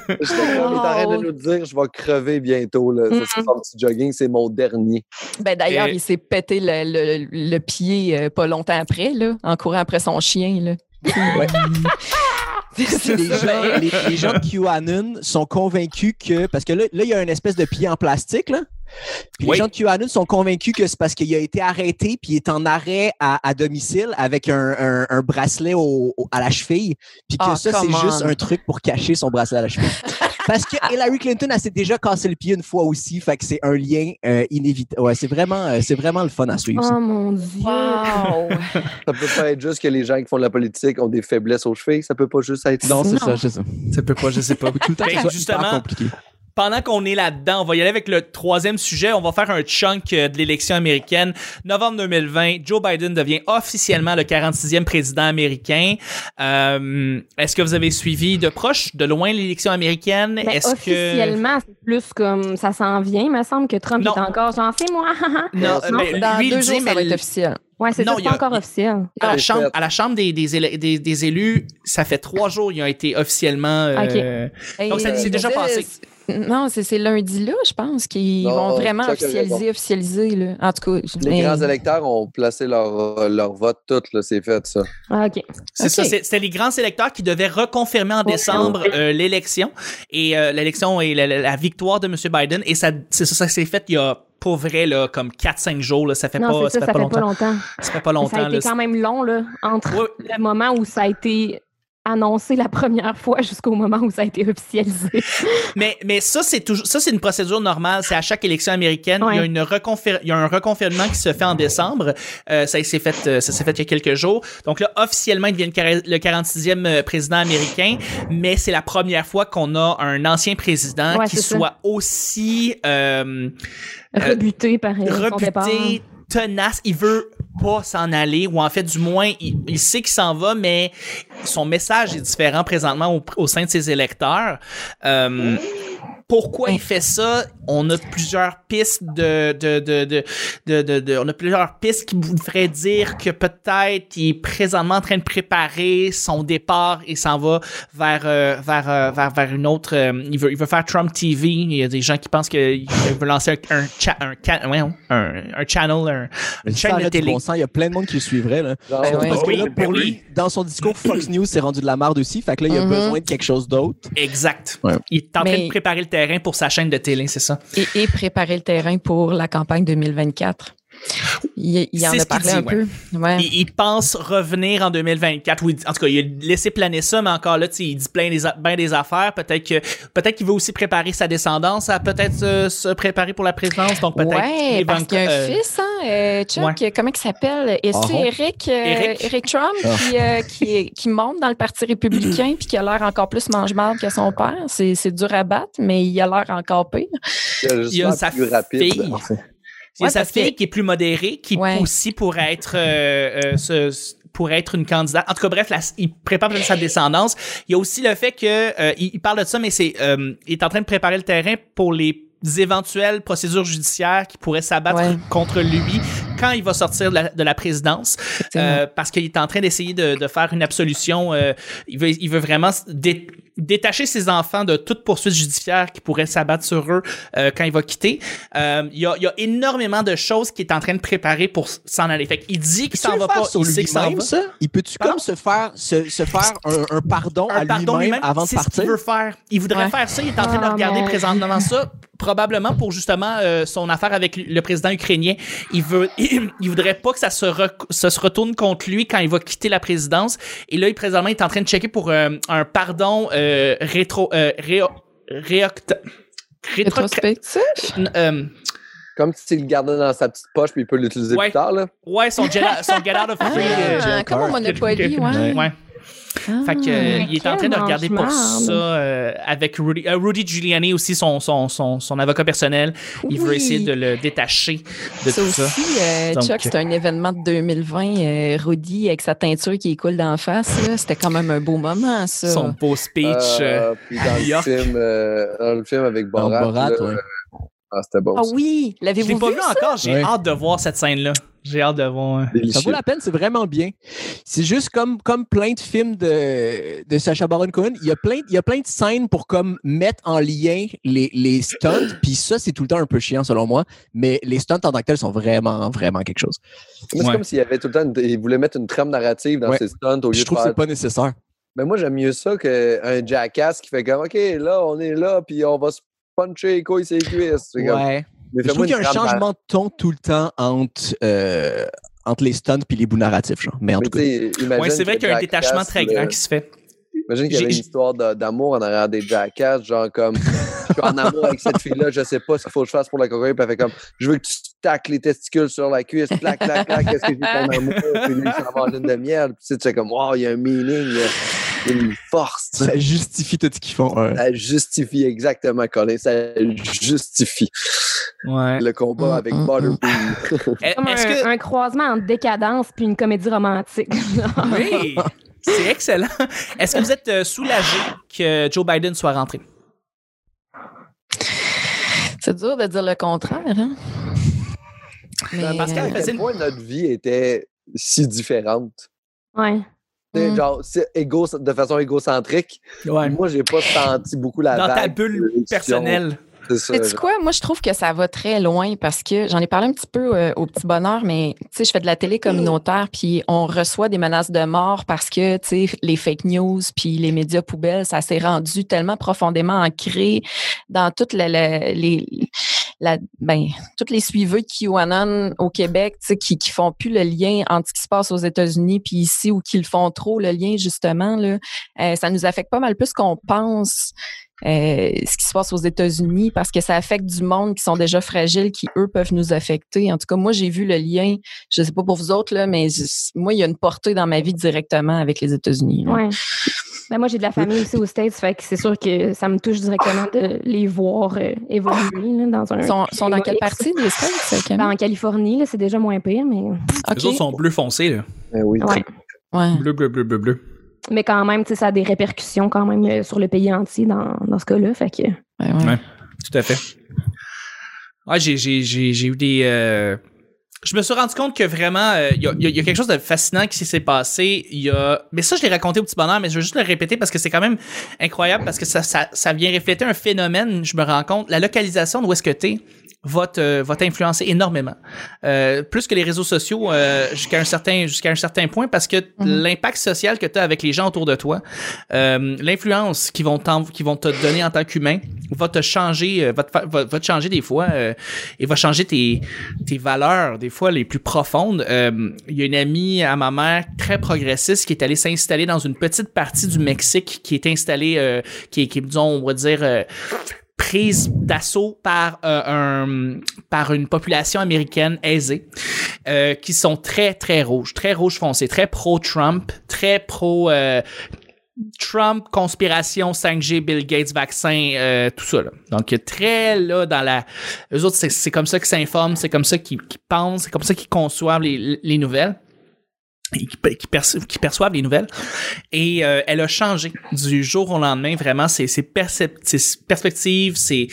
Il est en train de Wow. nous dire je vais crever bientôt. Là. Ça, son petit jogging, c'est mon dernier. Ben, D'ailleurs, Et- il s'est pété le, le- le pied euh, pas longtemps après, là, en courant après son chien. Là. Ouais. Les, gens, les, les gens de QAnon sont convaincus que. Parce que là, là, il y a une espèce de pied en plastique, là. Puis Oui. les gens de QAnon sont convaincus que c'est parce qu'il a été arrêté puis il est en arrêt à, à domicile avec un, un- un bracelet au- au- à la cheville. Puis que Ah, ça, c'est juste un truc pour cacher son bracelet à la cheville. parce que Hillary Clinton, elle s'est déjà cassé le pied une fois aussi. Fait que c'est un lien euh, inévitable. Ouais, c'est vraiment, euh, c'est vraiment le fun à suivre. ça. Oh mon Dieu. Wow! Ça peut pas être juste que les gens qui font de la politique ont des faiblesses aux chevilles. Ça peut pas juste être Non, c'est ça, c'est ça. Ça peut pas, je sais pas. Tout le temps, Ben, justement, compliqué. Pendant qu'on est là-dedans, on va y aller avec le troisième sujet. On va faire un chunk euh, de l'élection américaine. Novembre 2020, Joe Biden devient officiellement le 46e président américain. Euh, Est-ce que vous avez suivi de proche, de loin l'élection américaine? Ben, Est-ce que... officiellement, c'est plus comme ça s'en vient. Il me semble que Trump Non. est encore genre, c'est moi. Non, Non, ben, Dans lui, il deux dit, jours, ça mais va être officiel. ouais, c'est pas encore officiel. à la chambre, fait. à la chambre des, des, éle- des, des élus, ça fait trois jours, ils ont été officiellement. euh, Donc, ça- c'est déjà passé. Non, c'est c'est lundi là, je pense, qu'ils vont vraiment Chuck a officialiser, officialiser. Là. En tout cas, Les mais- grands électeurs ont placé leur, leur vote tout, là, c'est fait ça. Ah, OK. C'est ça, c'est- c'était les grands électeurs qui devaient reconfirmer en décembre euh, l'élection et euh, l'élection et la, la- la victoire de M. Biden et ça, c'est ça, ça s'est fait il y a pour vrai là comme 4-5 jours là, ça fait Non, pas, ça, ça fait pas longtemps. Ça fait pas Mais Ça longtemps a été là. quand même long, là, entre le moment où ça a été annoncé la première fois jusqu'au moment où ça a été officialisé. Mais, mais ça, c'est toujours, ça, c'est une procédure normale. C'est à chaque élection américaine. Ouais. Il, y a une reconfir- il y a un reconfirmement qui se fait en décembre. Euh, ça s'est fait, euh, ça s'est fait il y a quelques jours. Donc là, officiellement, il devient le quar- le 46e euh, président américain. Mais c'est la première fois qu'on a un ancien président Ouais, qui ça. soit aussi, euh, Rebuté par euh, son départ. rebuté, tenace, il veut pas s'en aller, ou en fait, du moins, il, sait qu'il s'en va, mais son message est différent présentement au, au sein de ses électeurs. Euh, pourquoi il fait ça? On a plusieurs pistes de, de, de, de, de, de- de- on a plusieurs pistes qui vous feraient dire que peut-être il est présentement en train de préparer son départ et s'en va vers, euh, vers, euh, vers, vers une autre, euh, il veut, il veut faire Trump TV. Il y a des gens qui pensent qu'il veut lancer un, cha- un, un, un channel, un, une chaîne de télé. bon sens, il y a plein de monde qui le suivrait. Là. Genre, Ben ouais. Parce que Oui, là, pour oui. lui, dans son discours, Fox News s'est rendu de la merde aussi. Fait que là, il a Mhm. besoin de quelque chose d'autre. Exact. Ouais. Il est en train Mais- de préparer le terrain pour sa chaîne de télé, c'est ça? et, et préparer le terrain pour la campagne 2024. Il, il en a parlé dit, un ouais. peu. Ouais. Il, il pense revenir en 2024. Ou il dit- en tout cas, il a laissé planer ça, mais encore là, tu sais, il dit plein des, ben affaires. Peut-être que peut-être qu'il veut aussi préparer sa descendance à peut-être euh, se préparer pour la présidence. Donc peut-être Ouais, parce Ivanka- qu'il y a un euh, fils, hein, euh, Chuck, ouais. comment il s'appelle? Est-ce Ah, c'est Eric, euh, Eric. Eric. Trump Ah. qui, euh, qui, monte dans le Parti républicain puis qui a l'air encore plus mange-marde que son père? C'est dur à battre, mais il a l'air encore pire. Il a juste Il a sa plus rapide. fille. Y a Ouais, sa que- fille qui est plus modérée, qui Ouais. aussi pourrait être euh, euh, ce- pour être une candidate. En tout cas, bref, la- il prépare peut-être sa descendance. Il y a aussi le fait que euh, il, il parle de ça, mais c'est euh, il est en train de préparer le terrain pour les éventuelles procédures judiciaires qui pourraient s'abattre Ouais. contre lui quand il va sortir de la, de la présidence, euh, parce qu'il est en train d'essayer de, de faire une absolution. euh, il veut, il veut vraiment dé- détacher ses enfants de toute poursuite judiciaire qui pourrait s'abattre sur eux euh, quand il va quitter. Euh, il, y a, il y a énormément de choses qu'il est en train de préparer pour s'en aller. Fait qu'il dit qu'il s'en va pas, sur il sait qu'il s'en lui-même, va. ça? Il peut-tu comme se faire, se, se faire un, un pardon à un pardon lui-même lui-même, avant de c'est ce partir? qu'il veut faire. Il voudrait Ouais. faire ça. Il est en train de Ah, regarder présentement ça, probablement pour justement euh, son affaire avec le président ukrainien. Il veut, il, voudrait pas que ça se, rec- ça se retourne contre lui quand il va quitter la présidence. Et là, il présentement il est en train de checker pour euh, un pardon euh, rétro, euh, réo- réocta- rétro- Rétrospectif? euh, Comme s'il le gardait dans sa petite poche puis il peut l'utiliser Ouais. plus tard. Là. ouais, son get, out- son get out of free. euh, Ah, comme au Monopoly, ouais. ouais. Fait que, euh, Ah, il est en train de regarder pour ça euh, avec Rudy, euh, Rudy Giuliani aussi, son, son, son, son avocat personnel. Il veut essayer de le détacher de Ça tout ça. aussi, euh, Donc, Chuck, c'est un événement de 2020. Euh, Rudy, avec sa teinture qui coule d'en face, là, c'était quand même un beau moment, ça. Son beau speech. euh, Euh, puis dans New le, York. film, euh, dans le film avec Dans Borat. Borat, là, ouais. Ah, c'était bon. Ah oui, je l'avez-vous l'ai vu? pas vu ça? encore. J'ai Ouais. hâte de voir cette scène-là. J'ai hâte de voir. euh. Ça vaut la peine, c'est vraiment bien. C'est juste comme, comme plein de films de, de Sacha Baron Cohen. Il y, a plein, il y a plein de scènes pour comme mettre en lien les, les stunts. Puis ça, c'est tout le temps un peu chiant selon moi. Mais les stunts en tant que tels sont vraiment, vraiment quelque chose. C'est Ouais. comme s'il y avait tout le temps. une- il voulait mettre une trame narrative dans Ouais. ses stunts au lieu Je de trouve que faire. c'est pas nécessaire. Mais moi, j'aime mieux ça qu'un jackass qui fait comme OK, là, on est là, puis on va se puncher les couilles ses cuisses. C'est comme, Ouais. mais Je trouve qu'il y a une un changement de ton tout le temps entre, euh, entre les stunts puis les bouts narratifs. Genre. Mais en Mais tout cas. Ouais, c'est vrai qu'il y a un détachement très le- grand qui se fait. Imagine qu'il y avait J'ai- une histoire d'amour en arrière des Jackass, genre comme je suis en amour avec cette fille-là, je sais pas ce qu'il faut que je fasse pour la cocoyer, puis elle fait comme je veux que tu tacles les testicules sur la cuisse, clac, clac, clac, qu'est-ce que j'ai ton amour, puis lui, il s'en va en lune de miel, puis tu sais, comme wow, il y a un meaning, a une force, tu sais. Ça justifie tout ce qu'ils font. ouais. Ça justifie exactement, Colin, ça justifie Ouais. le combat Mm, avec mm, Butterbean. Est- Comme Est-ce un, que. un croisement entre décadence puis une comédie romantique. Oui! C'est excellent. Est-ce que vous êtes euh, soulagé que Joe Biden soit rentré? C'est dur de dire le contraire, hein? Mais, Pascal, euh, À Vas-y. quel point notre vie était si différente? ouais. Mm. Genre, c'est égo, de façon égocentrique. Ouais. Moi, j'ai pas senti beaucoup la Dans ta vague bulle de réduction. personnelle. C'est quoi? Moi, je trouve que ça va très loin parce que j'en ai parlé un petit peu euh, au petit bonheur, mais tu sais, je fais de la télé communautaire, puis on reçoit des menaces de mort parce que tu sais, les fake news puis les médias poubelles, ça s'est rendu tellement profondément ancré dans toutes les la, ben, toutes les suiveux de au Québec, qui, qui font plus le lien entre ce qui se passe aux États-Unis puis ici ou qui le font trop le lien justement là, euh, ça nous affecte pas mal plus qu'on pense euh, ce qui se passe aux États-Unis parce que ça affecte du monde qui sont déjà fragiles, qui eux peuvent nous affecter. En tout cas, moi j'ai vu le lien. Je sais pas pour vous autres là, mais je- moi il y a une portée dans ma vie directement avec les États-Unis. Ouais. Ben, moi, j'ai de la famille aussi aux States, fait que c'est sûr que ça me touche directement de les voir euh, évoluer là, dans un. Ils sont, sont dans quelle partie des States, Camille? Ben, en Californie, là, c'est déjà moins pire, mais. Les autres sont bleu foncé, là. Eh oui. Ouais. Ouais. Bleu, bleu, bleu, bleu, bleu. Mais quand même, tu sais, ça a des répercussions quand même euh, sur le pays entier dans, dans ce cas-là. Fait que. Ouais, ouais. Ouais. Tout à fait. Ouais, j'ai, j'ai, j'ai, j'ai eu des. euh, Je me suis rendu compte que vraiment, euh, il y, a, il y a- il y a quelque chose de fascinant qui s'est passé. Il y a. Mais ça, je l'ai raconté au petit bonheur, mais je veux juste le répéter parce que c'est quand même incroyable parce que ça, ça, ça vient refléter un phénomène. Je me rends compte. La localisation de où est-ce que t'es va te- va t'influencer énormément. Euh, plus que les réseaux sociaux euh, jusqu'à un certain jusqu'à un certain point parce que Mhm. l'impact social que tu as avec les gens autour de toi, euh, l'influence qu'ils vont qu'ils vont te donner en tant qu'humain va te changer euh, va te, va, va te changer des fois euh, et va changer tes tes valeurs des fois les plus profondes. Euh, Il y a une amie à ma mère très progressiste qui est allée s'installer dans une petite partie du Mexique qui est installée euh, qui est qui disons on va dire euh, prise d'assaut par euh, un par une population américaine aisée euh, qui sont très très rouges, très rouge foncé, très pro Trump, très pro euh, Trump, conspiration, 5G, Bill Gates, vaccin, euh, tout ça. Là. Donc, très là dans la... Eux autres, c'est, comme ça qu'ils s'informent, c'est comme ça qu'ils, qu'ils pensent, c'est comme ça qu'ils conçoivent les, les nouvelles. Qui, qui perçoivent les nouvelles. Et euh, elle a changé du jour au lendemain, vraiment, ses, ses, ses perspectives, ses,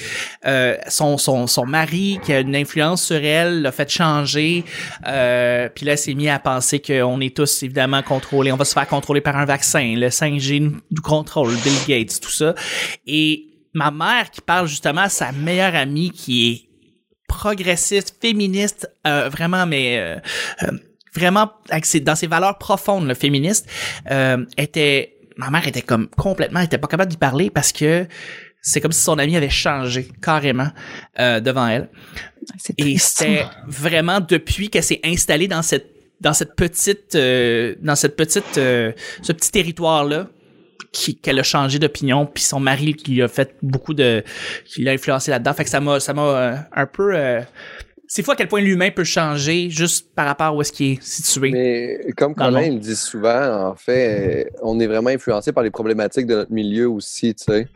euh, son, son, son mari qui a une influence sur elle l'a fait changer. Euh, puis là, elle s'est mis à penser qu'on est tous évidemment contrôlés. On va se faire contrôler par un vaccin. Le 5G nous, nous contrôle, Bill Gates, tout ça. Et ma mère qui parle justement à sa meilleure amie qui est progressiste, féministe, euh, vraiment, mais euh, euh, vraiment dans ses valeurs profondes, le féministe, euh, était ma mère était comme complètement, elle était pas capable d'y parler parce que c'est comme si son ami avait changé carrément euh, devant elle. C'est Et c'était vraiment depuis qu'elle s'est installée dans cette dans cette petite euh, dans cette petite euh, ce petit territoire là qu'elle a changé d'opinion puis son mari qui a fait beaucoup de qui l'a influencé là-dedans fait que ça m'a ça m'a euh, un peu euh, c'est fou à quel point l'humain peut changer juste par rapport à où est-ce qu'il est situé. Mais comme le Colin me dit souvent, en fait, euh, on est vraiment influencé par les problématiques de notre milieu aussi, tu sais.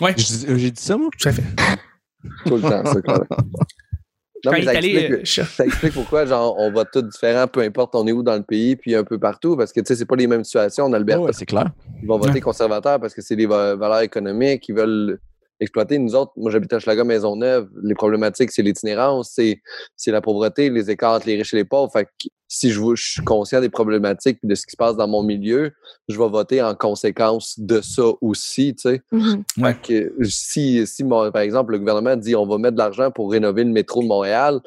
Ouais, J'ai j'ai dit ça, moi? tout à fait. Tout le temps, ça, Colin. Non, Quand mais ça explique, euh, ça explique pourquoi, genre, on va tous différents, peu importe on est où dans le pays, puis un peu partout, parce que, tu sais, c'est pas les mêmes situations. En Alberta, Ouais, c'est clair. ils vont voter Ouais. conservateur parce que c'est des va- valeurs économiques, ils veulent exploiter. Nous autres, moi, j'habite à Schlager Maisonneuve, les problématiques, c'est l'itinérance, c'est c'est la pauvreté, les écarts entre les riches et les pauvres. Fait que si je, suis conscient des problématiques et de ce qui se passe dans mon milieu, je vais voter en conséquence de ça aussi, tu sais. Mhm. Ouais. Fait que si, si mon- par exemple, le gouvernement dit on va mettre de l'argent pour rénover le métro de Montréal,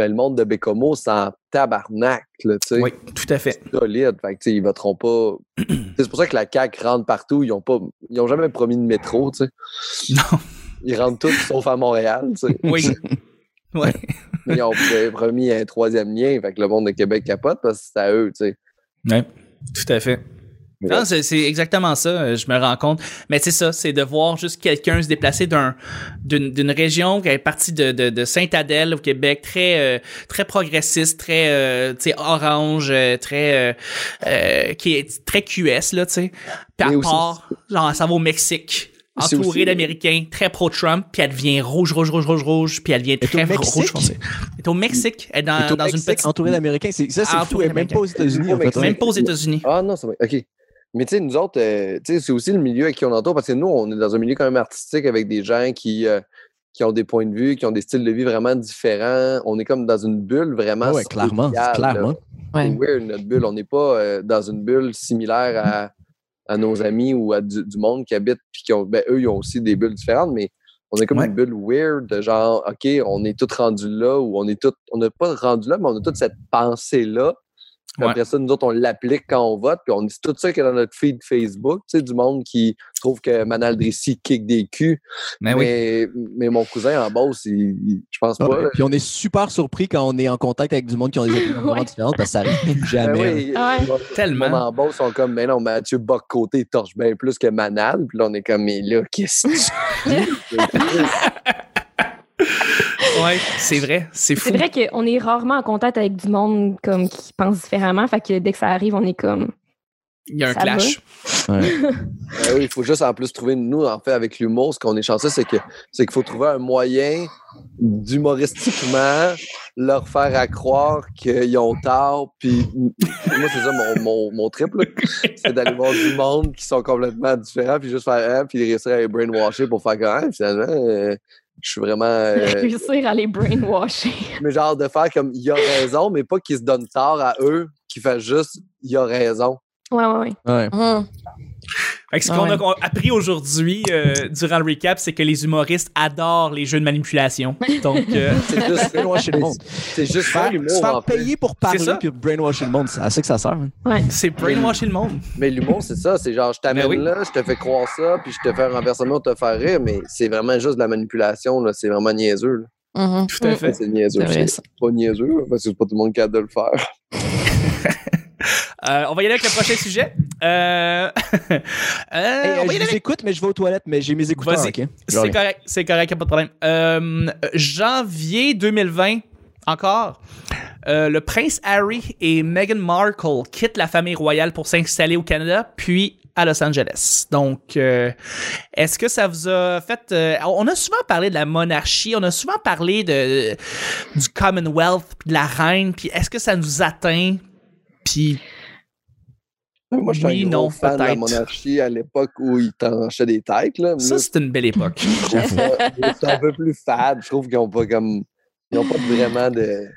ben, le monde de Bécomo, c'est en tabarnak, là, tu sais. Oui, tout à fait. Solide. Fait que, ils voteront pas. c'est pour ça que la CAQ rentre partout. Ils ont pas. Ils ont jamais promis de métro, tu sais. Non. Ils rentrent tous sauf à Montréal, tu sais. Oui. Ouais. Ils ont pr- promis un troisième lien. Fait que le monde de Québec capote parce que c'est à eux, tu sais. Ouais, tout à fait. Non, c'est c'est exactement ça, euh, je me rends compte. Mais c'est ça, c'est de voir juste quelqu'un se déplacer d'un d'une d'une région qui est partie de, de, de Sainte-Adèle au Québec, très euh, très progressiste, très euh, tu sais orange, euh, très euh, euh, qui est très QS là, tu sais. Puis à part, genre ça va au Mexique. Entourée aussi- d'Américains, très pro-Trump, puis elle devient rouge, rouge, rouge, rouge, rouge, puis elle devient très au rouge foncé. Elle est au Mexique, elle est dans, dans une Mexique, petite... entouré d'Américains. C'est- Ça, c'est fou. Entouré Elle est Même pas aux États-Unis, en fait. Mexique. Même pas aux États-Unis. Ah non, ça va. OK. Mais tu sais, nous autres, euh, tu sais, c'est aussi le milieu avec qui on entoure parce que nous, on est dans un milieu quand même artistique avec des gens qui, euh, qui ont des points de vue, qui ont des styles de vie vraiment différents. On est comme dans une bulle vraiment. Ouais, clairement. Clairement. Ouais. Weird, notre bulle. On n'est pas euh, dans une bulle similaire à, à nos amis ou à du, du monde qui habite, puis qui ont, ben, eux, ils ont aussi des bulles différentes, mais on est comme Ouais. une bulle weird, de genre, OK, on est tous rendus là, ou on est tous, on n'est pas rendu là, mais on a toute cette pensée-là. Ouais. Après ça, nous autres, on l'applique quand on vote, puis on dit tout ça qui est dans notre feed Facebook, tu sais, du monde qui trouve que Manal Drissi kick des culs. Mais Ben oui. mais, mais mon cousin en Beauce, il, il- je pense Ah pas. là. Puis on est super surpris quand on est en contact avec du monde qui ont des opinions Ouais. différentes parce que ça arrive Ben jamais. oui, Ah Tellement. en Beauce sont comme, mais non, Mathieu Bock-Côté, torche bien plus que Manal. Puis là, on est comme, mais là, qu'est-ce que Ouais, c'est vrai, c'est fou. C'est vrai qu'on est rarement en contact avec du monde comme qui pense différemment. Fait que dès que ça arrive, on est comme. Il y a un Ça clash. Ouais. Ben oui, il faut juste en plus trouver, nous, en fait, avec l'humour, ce qu'on est chanceux, c'est que c'est qu'il faut trouver un moyen d'humoristiquement leur faire à croire qu'ils ont tort. Puis moi, c'est ça mon, mon, mon trip, là. c'est d'aller voir du monde qui sont complètement différents, puis juste faire un, puis réussir à les brainwasher pour faire quand même, finalement, euh, je suis vraiment. euh, Réussir à les brainwasher. mais genre de faire comme il a raison, mais pas qu'ils se donnent tort à eux, qu'ils fassent juste il a raison. Ouais, ouais, ouais. Ouais. Hum. Fait que ce qu'on Ouais. a qu'on a appris aujourd'hui euh, durant le recap, c'est que les humoristes adorent les jeux de manipulation. Donc, euh, C'est juste Brainwasher le monde. C'est juste faire, l'humour. se faire payer pour parler ça. puis brainwasher le monde, c'est à ça que ça sert. hein. c'est brainwasher le monde. Mais l'humour, c'est ça. C'est genre, je t'amène Ben oui. là, je te fais croire ça, puis je te fais un renversement pour te faire rire, mais c'est vraiment juste de la manipulation. là. C'est vraiment niaiseux. là. Mhm. Tout à fait. C'est niaiseux. C'est pas niaiseux, parce que c'est pas tout le monde qui a de le faire. Euh, on va y aller avec le prochain sujet. Euh, euh, Hey, on va y je aller vous avec- écoute, mais je vais aux toilettes, mais j'ai mes écouteurs. C'est correct, c'est correct, y a pas de problème. Euh, janvier 2020, encore, euh, le prince Harry et Meghan Markle quittent la famille royale pour s'installer au Canada, puis à Los Angeles. Donc, euh, est-ce que ça vous a fait... euh, on a souvent parlé de la monarchie, on a souvent parlé de, du Commonwealth, de la reine, puis est-ce que ça nous atteint? Puis Moi, je suis Oui, non, fan de la peut-être. monarchie à l'époque où ils tranchaient des têtes. Là. Ça, c'est une belle époque. c'est un peu plus fade. Je trouve qu'ils n'ont pas comme. Ils n'ont pas vraiment de.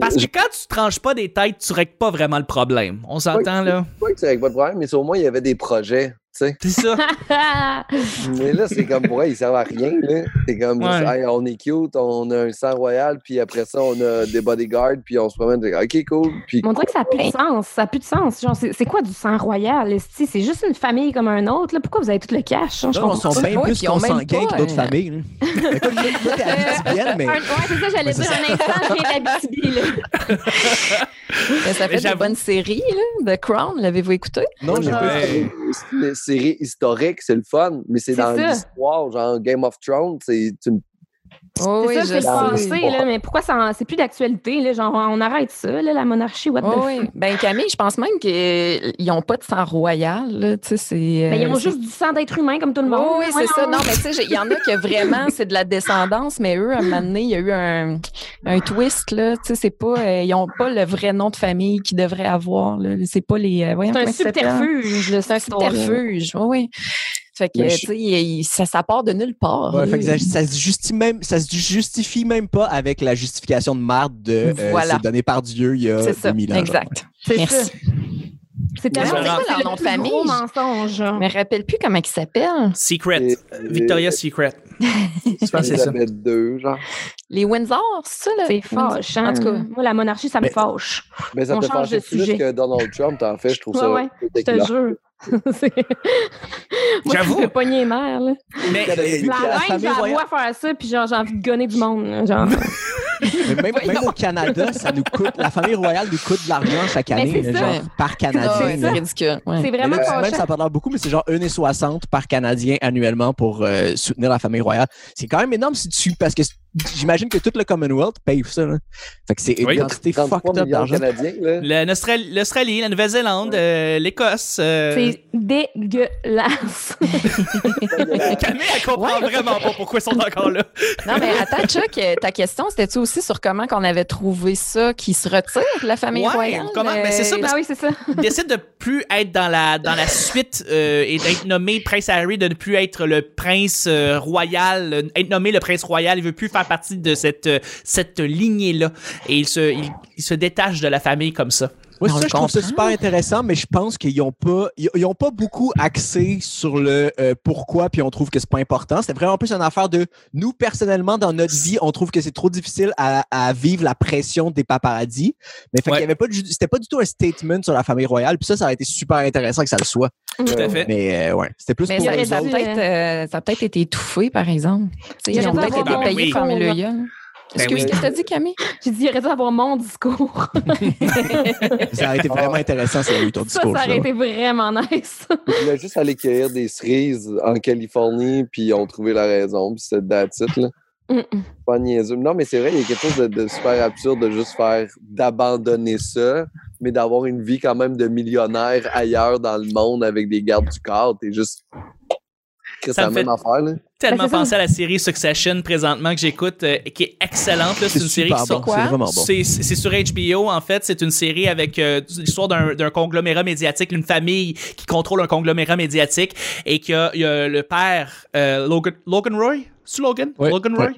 Parce que quand tu tranches pas des têtes, tu règles pas vraiment le problème. On s'entend, là? Je crois que c'est avec pas de problème, mais c'est au moins il y avait des projets. C'est ça. Mais là, c'est comme pour eux, ils servent à rien. là. C'est comme, Ouais. Hey, on est cute, on a un sang royal, puis après ça, on a des bodyguards, puis on se promène. OK, cool. Puis on dirait que ça n'a plus de sens. Ça n'a plus de sens. Genre, c'est quoi du sang royal? C'est juste une famille comme un autre. Là. Pourquoi vous avez tout le cash? hein? Je Non, on comprends sont pas. bien Ouais, plus consanguins que d'autres euh, familles. Mais ouais, c'est ça, j'allais Ouais, dire un instant, je viens d'Abitibi, là. Mais ça Mais fait de bonnes séries, là. The Crown, l'avez-vous écouté? non, j'ai Ouais. pas Ouais. Série historique, c'est le fun, mais c'est dans l'histoire, genre Game of Thrones, c'est une Oh, c'est ça, c'est le sais. passé, là, mais pourquoi ça c'est plus d'actualité? Là, genre, on arrête ça, là, la monarchie, what the Oh, fuck? oui. Ben Camille, je pense même qu'ils n'ont pas de sang royal. Là, tu sais, c'est, Ben, ils euh, ont c'est- juste du sang d'être humain comme tout le monde. Oh, oui, c'est ça. Non, mais tu sais, il y en a que vraiment, c'est de la descendance, mais eux, à un moment donné, il y a eu un, un twist, là. Tu sais, c'est pas, euh, ils n'ont pas le vrai nom de famille qu'ils devraient avoir, là. C'est pas les. euh, C'est un subterfuge, C'est un subterfuge. Oui, oui. Fait que, tu sais, ça, ça part de nulle part. Ouais, là. fait que ça, ça se justifie même, ça se justifie même pas avec la justification de marde de euh, Voilà. c'est donné par Dieu il y a C'est ça, 2000 ans. exact. C'est Merci. ça. C'est tellement c'est quoi c'est leur le nom de famille? gros mensonge. Mais je me rappelle plus comment il s'appelle. Secret. Et- Victoria's Secret. Je pense que c'est ça. Genre. Les Windsor, c'est ça, là? C'est fâchant. En tout cas, Moi, la monarchie, ça me Mais- fâche. Mais ça On te change de fâche plus sujet. que Donald Trump, en fait, je trouve Ouais, ça. ouais, Je te jure. C'est- Moi, J'avoue. pogner les nerfs, là. Mais La la reine, royale- moi faire ça, puis genre, j'ai envie de gonner du monde. Genre. Mais même, même au Canada, ça nous coûte, la famille royale nous coûte de l'argent chaque Mais année, c'est là, ça. genre par Canadien. c'est ridicule. ouais. C'est vraiment là, même, ça l'air beaucoup, mais c'est genre 1,60 par Canadien annuellement pour euh, soutenir la famille royale. C'est quand même énorme si tu. Parce que j'imagine que tout le Commonwealth paye ça. Là. Fait que c'est une Oui. quantité 33 fucked up d'argent. l'Australie, la Nouvelle-Zélande, euh, l'Écosse. euh, C'est dégueulasse. Camille, elle comprend vraiment pas pourquoi ils sont encore là. Non, mais attends, Chuck, euh, ta question, c'était-tu aussi sur comment qu'on avait trouvé ça qui se retire, la famille Ouais, royale? comment- ben, c'est ça, parce Ah oui, c'est ça. Décide de plus être dans la, dans la suite euh, et d'être nommé Prince Harry, de ne plus être le prince euh, royal, être nommé le prince royal. Il veut plus faire partie de cette, euh, cette lignée-là. Et il se, il se détache de la famille comme ça. Moi, ça, je trouve ça super intéressant, mais je pense qu'ils n'ont pas, ils, ils ont pas beaucoup axé sur le euh, pourquoi, puis on trouve que c'est pas important. C'était vraiment plus une affaire de nous, personnellement, dans notre vie, on trouve que c'est trop difficile à, à vivre la pression des paparazzis. Mais fait Ouais. qu'il y avait pas du- c'était pas du tout un statement sur la famille royale, puis ça, ça aurait été super intéressant que ça le soit. Tout à fait. Mais euh, ouais, c'était plus Mais pour ça, eux ça autres. peut-être euh, ça a peut-être été étouffé, par exemple. Tu sais, Il Ils ont peut-être été payés fermer le. Ben Excuse, oui. qu'est-ce que t'as dit, Camille? J'ai dit, il aurait dû avoir mon discours. Ça aurait été vraiment intéressant avait eu ton Ça, discours. ça ça. aurait été vraiment nice. Ils voulaient juste aller cueillir des cerises en Californie, puis ils ont trouvé la raison, puis c'est that's it, là. Pas niaiseux. Non, mais c'est vrai, il y a quelque chose de, de super absurde de juste faire, d'abandonner ça, mais d'avoir une vie quand même de millionnaire ailleurs dans le monde avec des gardes du corps. T'es juste. C'est Ça la me même fait- affaire, là. Tellement Ben, pensé à la série Succession présentement que j'écoute, euh, qui est excellente. C'est une série qui sort bon, c'est vraiment bon. C'est sur HBO, en fait. C'est une série avec euh, l'histoire d'un d'un conglomérat médiatique, une famille qui contrôle un conglomérat médiatique et qu'il y, y a le père, euh, Logan, Logan Roy? Logan? Logan Roy?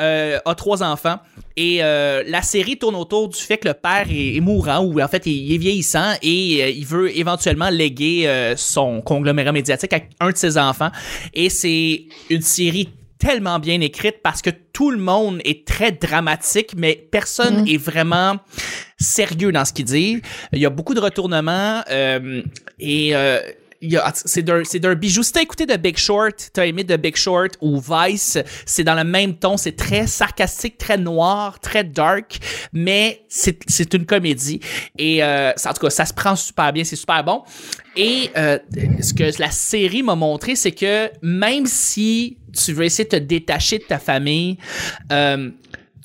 euh, a trois enfants. Et euh, la série tourne autour du fait que le père est, est mourant ou en fait il est vieillissant et euh, il veut éventuellement léguer euh, son conglomérat médiatique à un de ses enfants. Et c'est une série tellement bien écrite parce que tout le monde est très dramatique, mais personne est vraiment sérieux dans ce qu'il dit. Il y a beaucoup de retournements euh, et euh, c'est d'un bijou. Si t'as écouté The Big Short, t'as aimé The Big Short ou Vice, c'est dans le même ton, c'est très sarcastique, très noir, très dark, mais c'est une comédie et euh, en tout cas ça se prend super bien, c'est super bon. Et euh, ce que la série m'a montré, c'est que même si tu veux essayer de te détacher de ta famille, euh,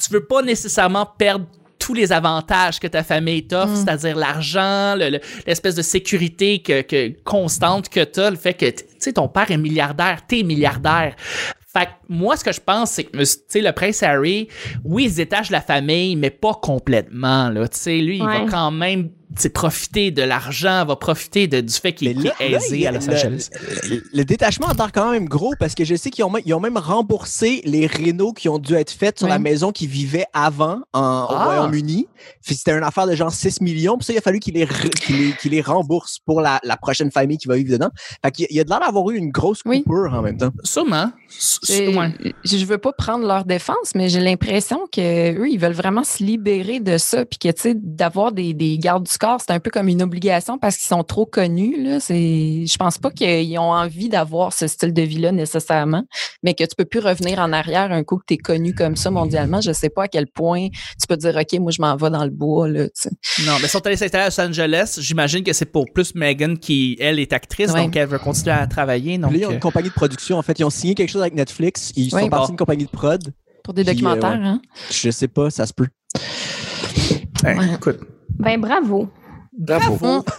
tu veux pas nécessairement perdre tous les avantages que ta famille t'offre, c'est-à-dire l'argent, le- le- l'espèce de sécurité que, que- constante que tu as, le fait que tu sais ton père est milliardaire, t'es milliardaire. Fait que moi, ce que je pense, c'est que, tu sais, le prince Harry, oui, il détache la famille, mais pas complètement, là. Tu sais, lui, il va quand même, profiter de l'argent, va profiter de- du fait qu'il est aisé là, à Los le- Angeles. Le, le détachement a l'air quand même gros parce que je sais qu'ils ont, même- ils ont même remboursé les rénaux qui ont dû être faits sur Oui. la maison qu'ils vivaient avant en, au Ah. Royaume-Uni. C'était une affaire de genre 6 millions. Puis ça, il a fallu qu'ils les, qu'ils les, remboursent pour la, la prochaine famille qui va vivre dedans. Fait qu'il y a- il y a de l'air d'avoir eu une grosse Oui. coupure en même temps. Sûrement. Ouais. Je veux pas prendre leur défense, mais j'ai l'impression que eux, ils veulent vraiment se libérer de ça, puis que tu sais, d'avoir des, des gardes du corps, c'est un peu comme une obligation parce qu'ils sont trop connus. Là, c'est, je pense pas qu'ils ont envie d'avoir ce style de vie-là nécessairement, mais que tu peux plus revenir en arrière un coup que tu es connu comme ça mondialement. Je sais pas à quel point tu peux dire, ok, moi je m'en vais dans le bois là. Non, mais ils sont allés s'installer à Los Angeles. J'imagine que c'est pour plus Megan qui, elle, est actrice, Ouais. donc elle veut continuer à travailler. Donc, là, ils ont euh, une compagnie de production. En fait, ils ont signé quelque chose avec Netflix. Ils sont partis d'une compagnie de prod. Pour des Puis, euh, documentaires, ouais. hein? Je sais pas, ça se peut. ouais, Ouais. écoute. Ben, bravo. Bravo.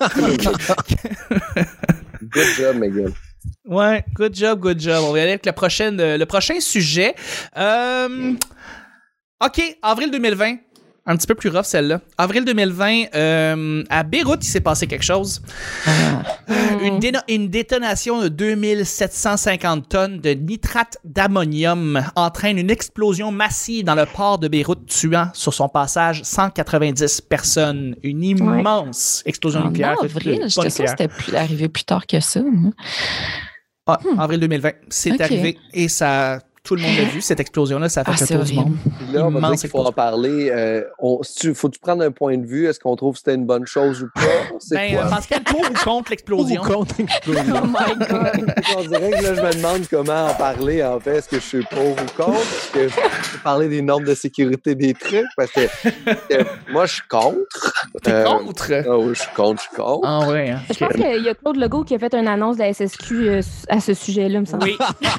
Good job, Megan. Ouais, good job, good job. On va y aller avec le prochain, euh, le prochain sujet. Euh, OK, avril 2020. Un petit peu plus rough celle-là. Avril 2020, euh, à Beyrouth, il s'est passé quelque chose. Une, déno- une détonation de 2750 tonnes de nitrate d'ammonium entraîne une explosion massive dans le port de Beyrouth, tuant sur son passage 190 personnes. Une immense explosion En nucléaire. avril, Pas j'étais sûre que c'était arrivé plus tard que ça. Ah, avril 2020, c'est arrivé et ça, tout le monde l'a vu cette explosion-là, ça a fait Ah, tour du horrible. monde. Puis là, on va dire qu'il faut en parler. Euh, on, faut-tu prendre un point de vue? Est-ce qu'on trouve que c'était une bonne chose ou pas? C'est Ben, quoi? euh, Pascal, pour ou contre l'explosion? Ou contre l'explosion. Oh my God. On dirait que là, je me demande comment en parler, en fait. Est-ce que je suis pour ou contre? Est-ce que je peux parler des normes de sécurité des trucs? Parce que euh, moi, je suis contre. T'es Euh, contre? Ah je suis contre, je suis contre. Ah ouais. hein. Je pense qu'il y a Claude Legault qui a fait une annonce de la SSQ euh, à ce sujet-là, me semble. Oui,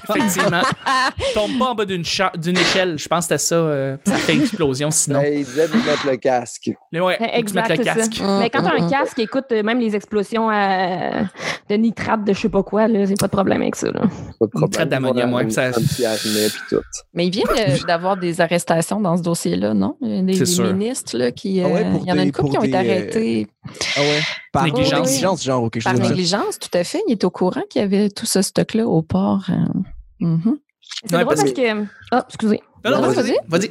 effectivement. Tombe pas en bas d'une cha- d'une échelle. Je pense que c'était ça. euh, ça fait explosion sinon. Ben, il disait de mettre le casque. Mais ouais, Exact, mettes le ça. casque. Mais quand t'as Mm, un mm, casque, écoute, euh, même les explosions euh, de nitrate de je sais pas quoi, là, c'est pas de problème avec ça. Là. Pas de problème. traite d'ammonium, ouais, ça- un. Mais il vient de- d'avoir des arrestations dans ce dossier-là, non? Des, des ministres là, qui. Ah ouais, euh, il y en a une couple qui ont été euh, arrêtés Ah ouais? Par Négligence. négligence, genre, ou quelque par chose négligence, tout à fait. Il est au courant qu'il y avait tout ce stock-là au port. mhm. C'est Ouais, drôle parce que. Ah, excusez. Non, non, Non, vas-y. vas-y.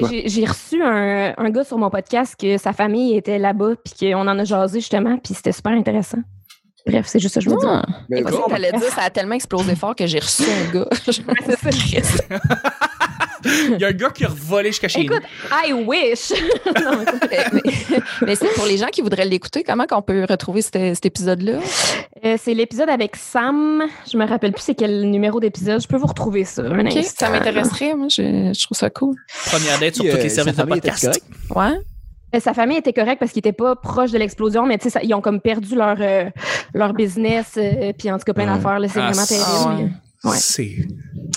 Quoi? j'ai j'ai reçu un, un gars sur mon podcast que sa famille était là-bas, puis qu'on en a jasé justement, puis c'était super intéressant. Bref, c'est juste ça que je veux dire. Ah, Mais que t'allais dire ça a tellement explosé fort que j'ai reçu un gars. c'est ça. Il y a un gars qui a volé jusqu'à chez nous. Écoute, I wish! Non, mais- mais mais c'est pour les gens qui voudraient l'écouter, comment qu'on peut retrouver cet, cet épisode-là? Euh, c'est l'épisode avec Sam. Je me rappelle plus c'est quel numéro d'épisode. Je peux vous retrouver ça. Un ça m'intéresserait, moi. Je, je trouve ça cool. Première date sur Puis, tous euh, les services de podcast. Ouais. Euh, Sa famille était correcte parce qu'ils étaient pas proches de l'explosion, mais tu sais, ça- ils ont comme perdu leur, euh, leur business, euh, puis en tout cas plein d'affaires. là, C'est Ah, vraiment terrible. Ouais. C'est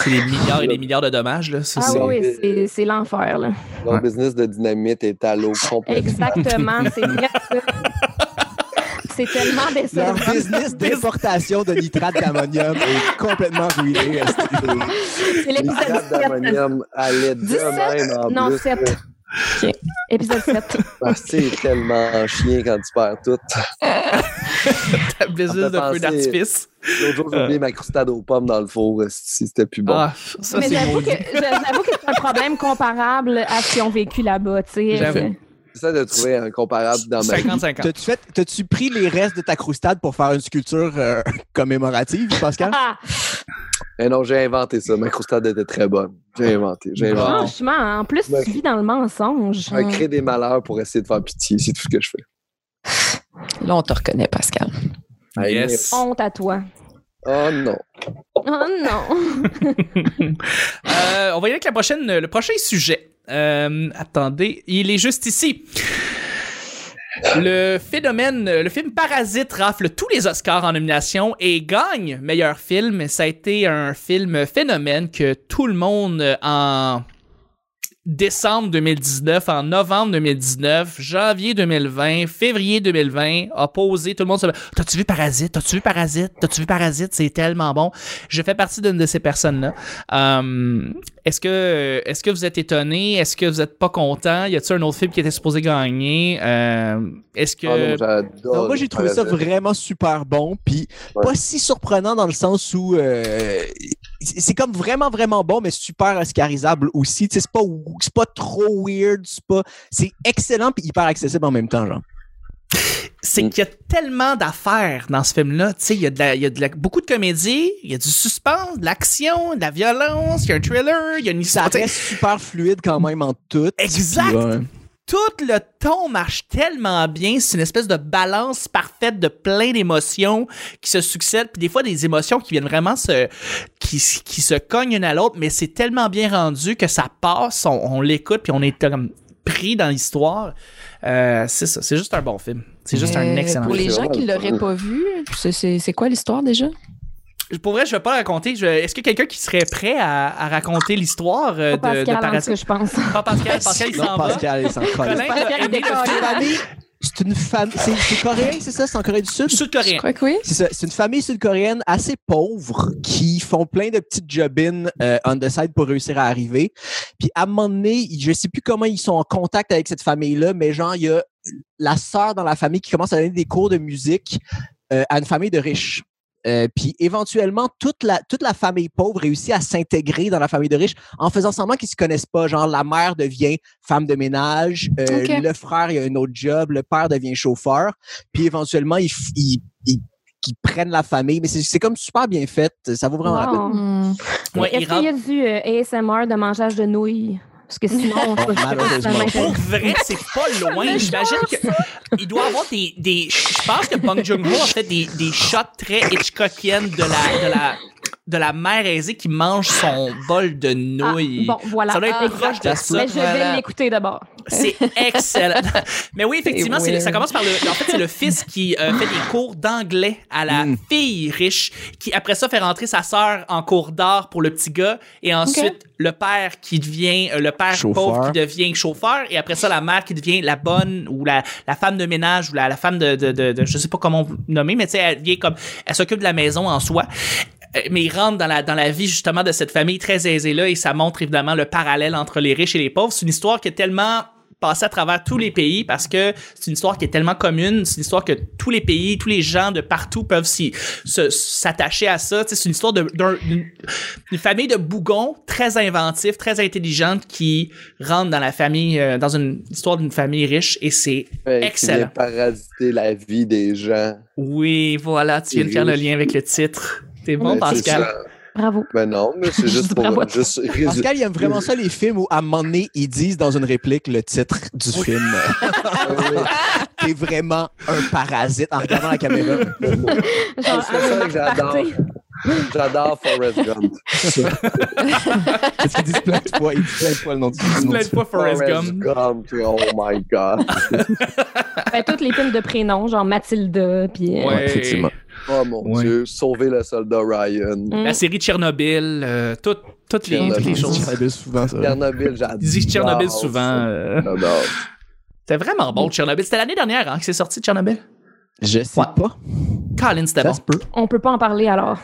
des milliards et des milliards de dommages. Là. Ça, Ah oui, oui, c'est- l'enfer. là. Leur business de dynamite est à l'eau complètement. Exactement, c'est vrai ça. C'est tellement Leur décevant. business d'importation de nitrate d'ammonium est complètement ruiné. C'est l'épisode 7. d'ammonium allaient de 17? même en Non, plus. 7. Ok. Épisode 7. Ah, c'est tellement chien quand tu perds tout. Ta business de feu d'artifice. L'autre jour, j'ai oublié ma croustade aux pommes dans le four. Si c'était plus bon. Ah, ça, Mais j'avoue que, j'avoue que c'est un problème comparable à ce qu'ils ont vécu là-bas, tu sais. J'avoue. J'essaie de trouver un comparable dans ma vie. 50-50. T'as-tu fait- T'as-tu pris les restes de ta croustade pour faire une sculpture euh, commémorative, Pascal? Ah, Eh non, j'ai inventé ça. Ma croustade était très bonne. J'ai inventé. J'ai inventé. franchement, en plus, tu vis dans le mensonge. Je crée des malheurs pour essayer de faire pitié. C'est tout ce que je fais. Là, on te reconnaît, Pascal. Yes. Honte à toi. Oh non. Oh non. Euh, on va y aller avec la prochaine, le prochain sujet. Euh, attendez, il est juste ici. Le phénomène, le film Parasite rafle tous les Oscars en nomination et gagne meilleur film. Ça a été un film phénomène que tout le monde euh, en décembre 2019, en novembre 2019, janvier 2020, février 2020, a posé, tout le monde se T'as-tu vu Parasite? T'as-tu vu Parasite? T'as-tu vu Parasite? C'est tellement bon. Je fais partie d'une de ces personnes-là. Euh, est-ce que est-ce que vous êtes étonné? Est-ce que vous êtes pas content? Y a-t-il un autre film qui était supposé gagner? Euh, est-ce que Oh non, moi, j'ai trouvé ça vraiment super bon, puis Ouais. pas si surprenant dans le sens où euh, c'est comme vraiment, vraiment bon, mais super oscarisable aussi. Tu sais, C'est pas, c'est pas trop weird, c'est pas... C'est excellent puis hyper accessible en même temps, genre. c'est qu'il y a tellement d'affaires dans ce film-là. Tu sais, il y a, de la- il y a de la- beaucoup de comédie, il y a du suspense, de l'action, de la violence, il y a un thriller, il y a une Ça histoire. Sais, reste super fluide quand même en tout. Exact. Puis, ouais. Tout le ton marche tellement bien. C'est une espèce de balance parfaite de plein d'émotions qui se succèdent. Puis des fois, des émotions qui viennent vraiment se. qui, qui se cognent une à l'autre, mais c'est tellement bien rendu que ça passe, on, on l'écoute, puis on est comme pris dans l'histoire. Euh, c'est ça. C'est juste un bon film. C'est juste un excellent Pour film. les gens qui l'auraient pas vu, c'est quoi l'histoire déjà? Pour vrai, je vais pas raconter. Je- Est-ce que quelqu'un qui serait prêt à, à raconter l'histoire euh, Pas de, de Pascal, Parasite? je pense. Pas Pascal. Pascal, il Non, s'en va. Pascal, il s'en C'est une famille. C'est c'est coréen, c'est ça? C'est en Corée du Sud? Je Sud-coréen. crois que oui. C'est ça. C'est une famille sud-coréenne assez pauvre qui font plein de petites job-in euh, on the side pour réussir à arriver. Puis à un moment donné, je sais plus comment ils sont en contact avec cette famille-là, mais genre, il y a la sœur dans la famille qui commence à donner des cours de musique euh, à une famille de riches. Euh, puis éventuellement, toute la, toute la famille pauvre réussit à s'intégrer dans la famille de riches en faisant semblant qu'ils se connaissent pas. Genre, la mère devient femme de ménage, euh, le frère il a un autre job, le père devient chauffeur. Puis éventuellement, ils, ils, ils- qu'ils prennent la famille. Mais c'est c'est comme super bien fait. Ça vaut vraiment la peine. Hmm. Ouais, il Est-ce qu'il y a du euh, ASMR de mangeage de nouilles? Parce que sinon, Malheureusement. totalement Pour vrai, c'est pas loin. J'imagine qu'il doit avoir des, des. Je pense que Bong Joon-ho a fait des, des shots très Hitchcockiennes de la, de la, de la mère aisée qui mange son bol de Ah, nouilles. bon, voilà. Ça doit être Ah, proche de Mais ça. je Voilà. vais l'écouter d'abord. C'est excellent. Mais oui, effectivement, C'est c'est le- ça commence par le. En fait, c'est le fils qui euh, fait des cours d'anglais à la Mm. fille riche, qui après ça fait rentrer sa sœur en cours d'art pour le petit gars, et ensuite le père qui devient euh, le père Chauffeur. pauvre qui devient chauffeur, et après ça la mère qui devient la bonne ou la, la femme de ménage ou la, la femme de, de, de, de- je sais pas comment nommer, mais tu sais, elle vient comme elle s'occupe de la maison en soi. Euh, Mais il rentre dans la, dans la vie justement de cette famille très aisée-là et ça montre évidemment le parallèle entre les riches et les pauvres. C'est une histoire qui est tellement passée à travers tous les pays parce que c'est une histoire qui est tellement commune, c'est une histoire que tous les pays, tous les gens de partout peuvent s'attacher à ça. C'est une histoire d'une famille de bougons très inventifs, très intelligente qui rentre dans la famille, euh, dans une histoire d'une famille riche et c'est Excellent. vient parasiter la vie des gens. oui, voilà, tu viens de faire le lien avec le titre. T'es bon, Ben, Pascal. Bravo. Ben non, mais c'est juste pour Bravo. juste Pascal, il aime vraiment ça, les films où, à un moment donné, ils disent dans une réplique le titre du film. T'es vraiment un parasite en regardant la caméra. C'est ça que j'adore. J'adore Forrest Gump. Parce qu'ils disent plein de fois, ils disent plein de fois le nom du film. Plein de fois Forrest Gump. Gump. Oh my God. Ben, tous les films de prénoms, genre Mathilda, puis... euh, Ouais. effectivement. Oh mon Ouais. Dieu. Sauver le soldat Ryan. mm. La série Tchernobyl, euh, tout- toutes les, toutes les Tchernobyl. choses. Dit souvent, ça. Tchernobyl, j'adore. Ils disent Tchernobyl souvent. euh, J'adore. C'était vraiment bon, Tchernobyl. C'était l'année dernière hein, que c'est sorti, Tchernobyl? Je sais Ouais. pas. Colin, c'était bon. peut. On peut pas en parler alors.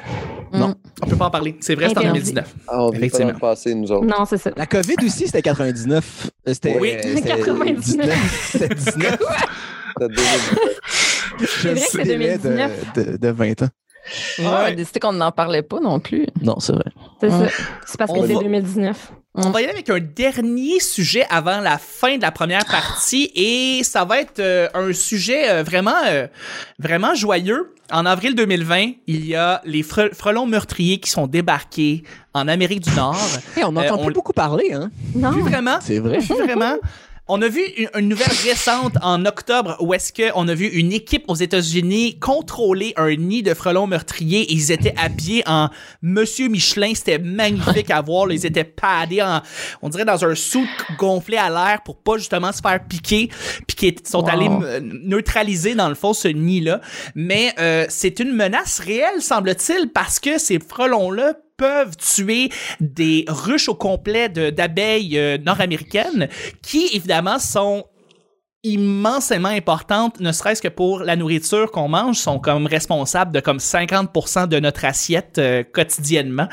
Non. On peut pas en parler. C'est vrai, c'est en Interdit. 2019. Ah, on pas Effectivement. le passé, nous autres. Non, c'est ça. La COVID aussi, c'était 99. Euh, C'était Oui. euh, c'était 99. 19. C'était 19. C'était 2019. Je vrai que c'est délai 2019. De, de, de 20 ans. Ouais, on a décidé qu'on n'en parlait pas non plus. Non, c'est vrai. C'est ça. C'est parce que c'est va- 2019. On va y aller avec un dernier sujet avant la fin de la première partie et ça va être euh, un sujet euh, vraiment, euh, vraiment joyeux. En avril 2020, il y a les fre- frelons meurtriers qui sont débarqués en Amérique du Nord. Hey, on n'entend Euh, on- plus beaucoup parler, hein? Non. Vraiment, C'est vrai. vraiment. On a vu une, une nouvelle récente en octobre où est-ce qu'on a vu une équipe aux États-Unis contrôler un nid de frelons meurtriers et ils étaient habillés en Monsieur Michelin. C'était magnifique à voir. là. Ils étaient padés en, on dirait dans un suit gonflé à l'air pour pas justement se faire piquer puis qui sont Wow. allés neutraliser dans le fond ce nid-là. Mais euh, c'est une menace réelle, semble-t-il, parce que ces frelons-là peuvent tuer des ruches au complet d'abeilles euh, nord-américaines qui, évidemment, sont immensément importantes, ne serait-ce que pour la nourriture qu'on mange, sont comme responsables de comme 50% de notre assiette euh, quotidiennement,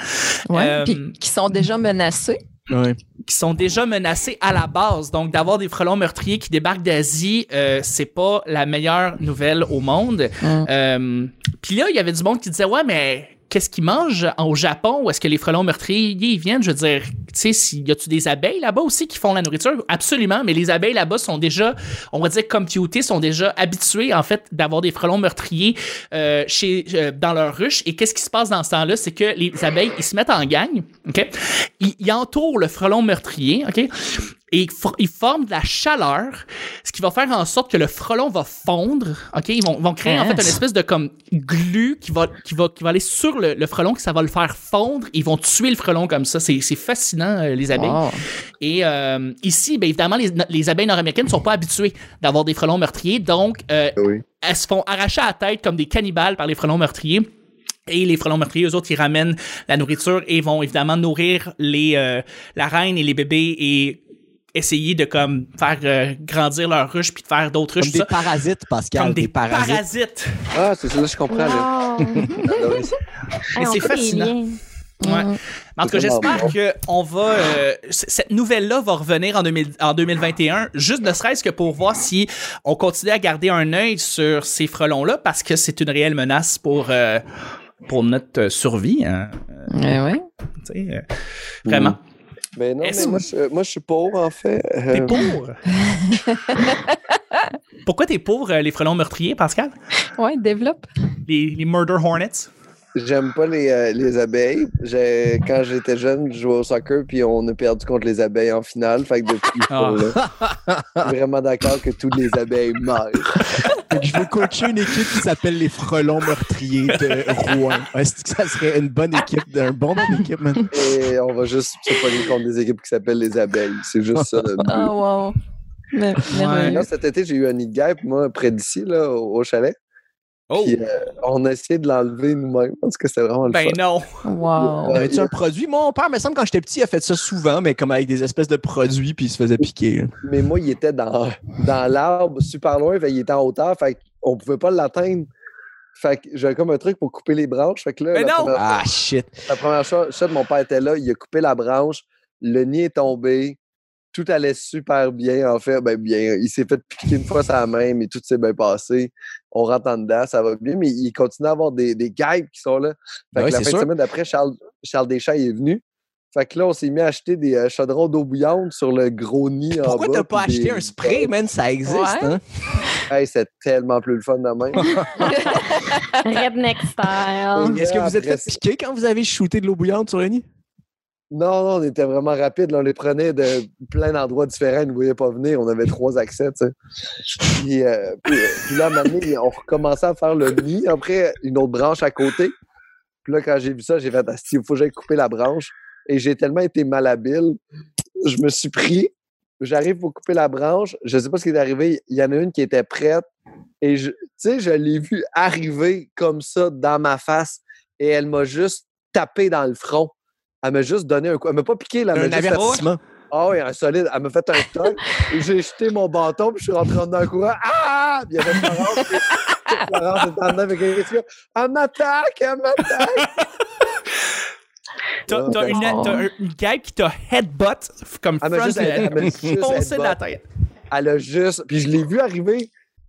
Ouais. Euh, Puis qui sont déjà menacés. Ouais. qui sont déjà menacés à la base. Donc, d'avoir des frelons meurtriers qui débarquent d'Asie, euh, c'est pas la meilleure nouvelle au monde. Mm. Euh, Puis là, il y avait du monde qui disait, ouais, mais qu'est-ce qu'ils mangent au Japon? Où est-ce que les frelons meurtriers ils viennent? Je veux dire, tu sais, y a-tu des abeilles là-bas aussi qui font la nourriture? Absolument, mais les abeilles là-bas sont déjà, on va dire, computées, sont déjà habituées, en fait, d'avoir des frelons meurtriers euh, chez, euh, dans leur ruche. Et qu'est-ce qui se passe dans ce temps-là? C'est que les abeilles, ils se mettent en gang, OK? Ils, ils entourent le frelon meurtrier, OK? Et ils, for- ils forment de la chaleur, ce qui va faire en sorte que le frelon va fondre, OK? Ils vont, vont créer, en fait, une Yes. espèce de comme glu qui va, qui va, qui va aller sur le, le frelon, que ça va le faire fondre. Ils vont tuer le frelon comme ça. C'est c'est fascinant, euh, les abeilles. Wow. Et euh, ici, bien évidemment, les, les abeilles nord-américaines ne sont pas habituées d'avoir des frelons meurtriers. Donc, euh, Oui. elles se font arracher à la tête comme des cannibales par les frelons meurtriers. Et les frelons meurtriers, eux autres, ils ramènent la nourriture et vont évidemment nourrir les, euh, la reine et les bébés et essayer de comme faire euh, grandir leur ruche puis de faire d'autres Comme ruches. des tout ça. parasites, Pascal. comme des parasites. parasites. Ah, c'est ça, là, je comprends. Wow. Hey, on c'est des fascinant. Ouais. En tout cas, j'espère que on va euh, cette nouvelle-là va revenir en, 2000 en 2021, juste ne serait-ce que pour voir si on continue à garder un œil sur ces frelons-là, parce que c'est une réelle menace pour euh, pour notre survie. hein. Ouais. Euh, vraiment. Mais non, Est-ce mais moi, je, moi, je suis pour, en fait. Euh, T'es pour? Pourquoi t'es pour euh, les frelons meurtriers, Pascal? Ouais, développe. les, les murder hornets? J'aime pas les, euh, les abeilles. J'ai- Quand j'étais jeune, je jouais au soccer, puis on a perdu contre les abeilles en finale. Fait que depuis Ah. jour-là, je suis vraiment d'accord que toutes les abeilles meurent. Fait que je veux coacher une équipe qui s'appelle les Frelons Meurtriers de Rouen. Est-ce que ça serait une bonne équipe, un bon bonne équipe, man? Et on va juste se pogner contre des équipes qui s'appellent les abeilles. C'est juste ça. le but. Ah, wow. Mais-. Là, cet été, j'ai eu un nid de guêpe, moi, près d'ici, là, au, au chalet. Oh Puis, euh, on a essayé de l'enlever nous-mêmes parce que c'était vraiment le Ben fun. non Wow. Ouais. Avais-tu un produit? Mon père, me semble, quand j'étais petit, il a fait ça souvent, mais comme avec des espèces de produits, puis il se faisait piquer. là. Mais moi, il était dans, dans l'arbre, super loin, fait, il était en hauteur, fait qu'on pouvait pas l'atteindre. Fait que j'avais comme un truc pour couper les branches. Fait que là, Mais non! Première, Ah, shit. la première chose, chose, mon père était là, il a coupé la branche, le nid est tombé, tout allait super bien, en fait, ben bien. Il s'est fait piquer une fois sa main, mais tout s'est bien passé. On rentre en dedans, ça va bien, mais il continue à avoir des, des guêpes qui sont là. Fait Ben que la fin sûr. de semaine d'après, Charles, Charles Deschamps est venu. Fait que là, on s'est mis à acheter des euh, chaudrons d'eau bouillante sur le gros nid en Pourquoi t'as pas acheté des- un spray, man? Ça existe, Ouais. hein? Hey, c'est tellement plus le fun de même. Redneck style. Est-ce que vous êtes fait piquer quand vous avez shooté de l'eau bouillante sur le nid? Non, non, on était vraiment rapide. On les prenait de plein d'endroits différents. Ils ne voyaient pas venir. On avait trois accès, tu sais. Puis, euh, euh, puis là, à un moment donné, on recommençait à faire le nid. Après, une autre branche à côté. Puis là, quand j'ai vu ça, j'ai fait, il faut que j'aille couper la branche. Et j'ai tellement été malhabile. Je me suis pris. J'arrive pour couper la branche. Je sais pas ce qui est arrivé. Il y en a une qui était prête. Et tu sais, je l'ai vue arriver comme ça dans ma face. Et elle m'a juste tapé dans le front. Elle m'a juste donné un coup. Elle m'a pas piqué, là. Elle Un m'a avertissement. ah oui, un solide. Elle m'a fait un toc. J'ai jeté mon bâton, puis je suis rentré en dedans en courant. Ah! Puis il y avait une puis Florence est en dedans avec un risque. Elle m'attaque, elle m'attaque. T'as t'as une, Oh. t'as un- une guêpe qui t'a headbutt comme Elle m'a front juste, de- elle m'a juste foncé de la tête. Elle a juste. Puis je l'ai vu arriver.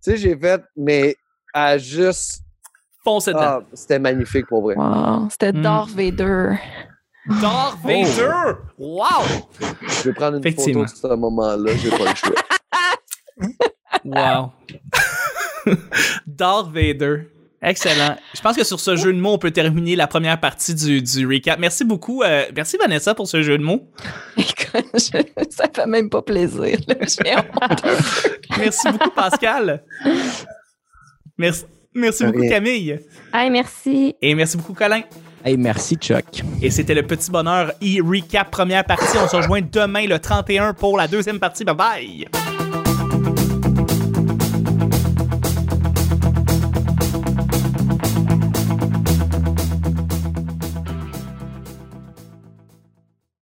Tu sais, j'ai fait, mais elle a juste. Foncé dedans. Ah, c'était magnifique pour vrai. Wow, c'était Mm. Darth Vader. Darth Vader! Wow! Je vais prendre une photo de ce moment-là, j'ai pas le choix. Wow. Darth Vader. Excellent. Je pense que sur ce jeu de mots, on peut terminer la première partie du, du recap. Merci beaucoup. euh, merci Vanessa pour ce jeu de mots. Je- ça fait même pas plaisir. Merci beaucoup Pascal. Merci, merci beaucoup. Camille. Hey, merci. Et merci beaucoup Colin. Merci, Chuck. Et c'était le petit bonheur e-recap première partie. On se rejoint demain le 31 pour la deuxième partie. Bye bye!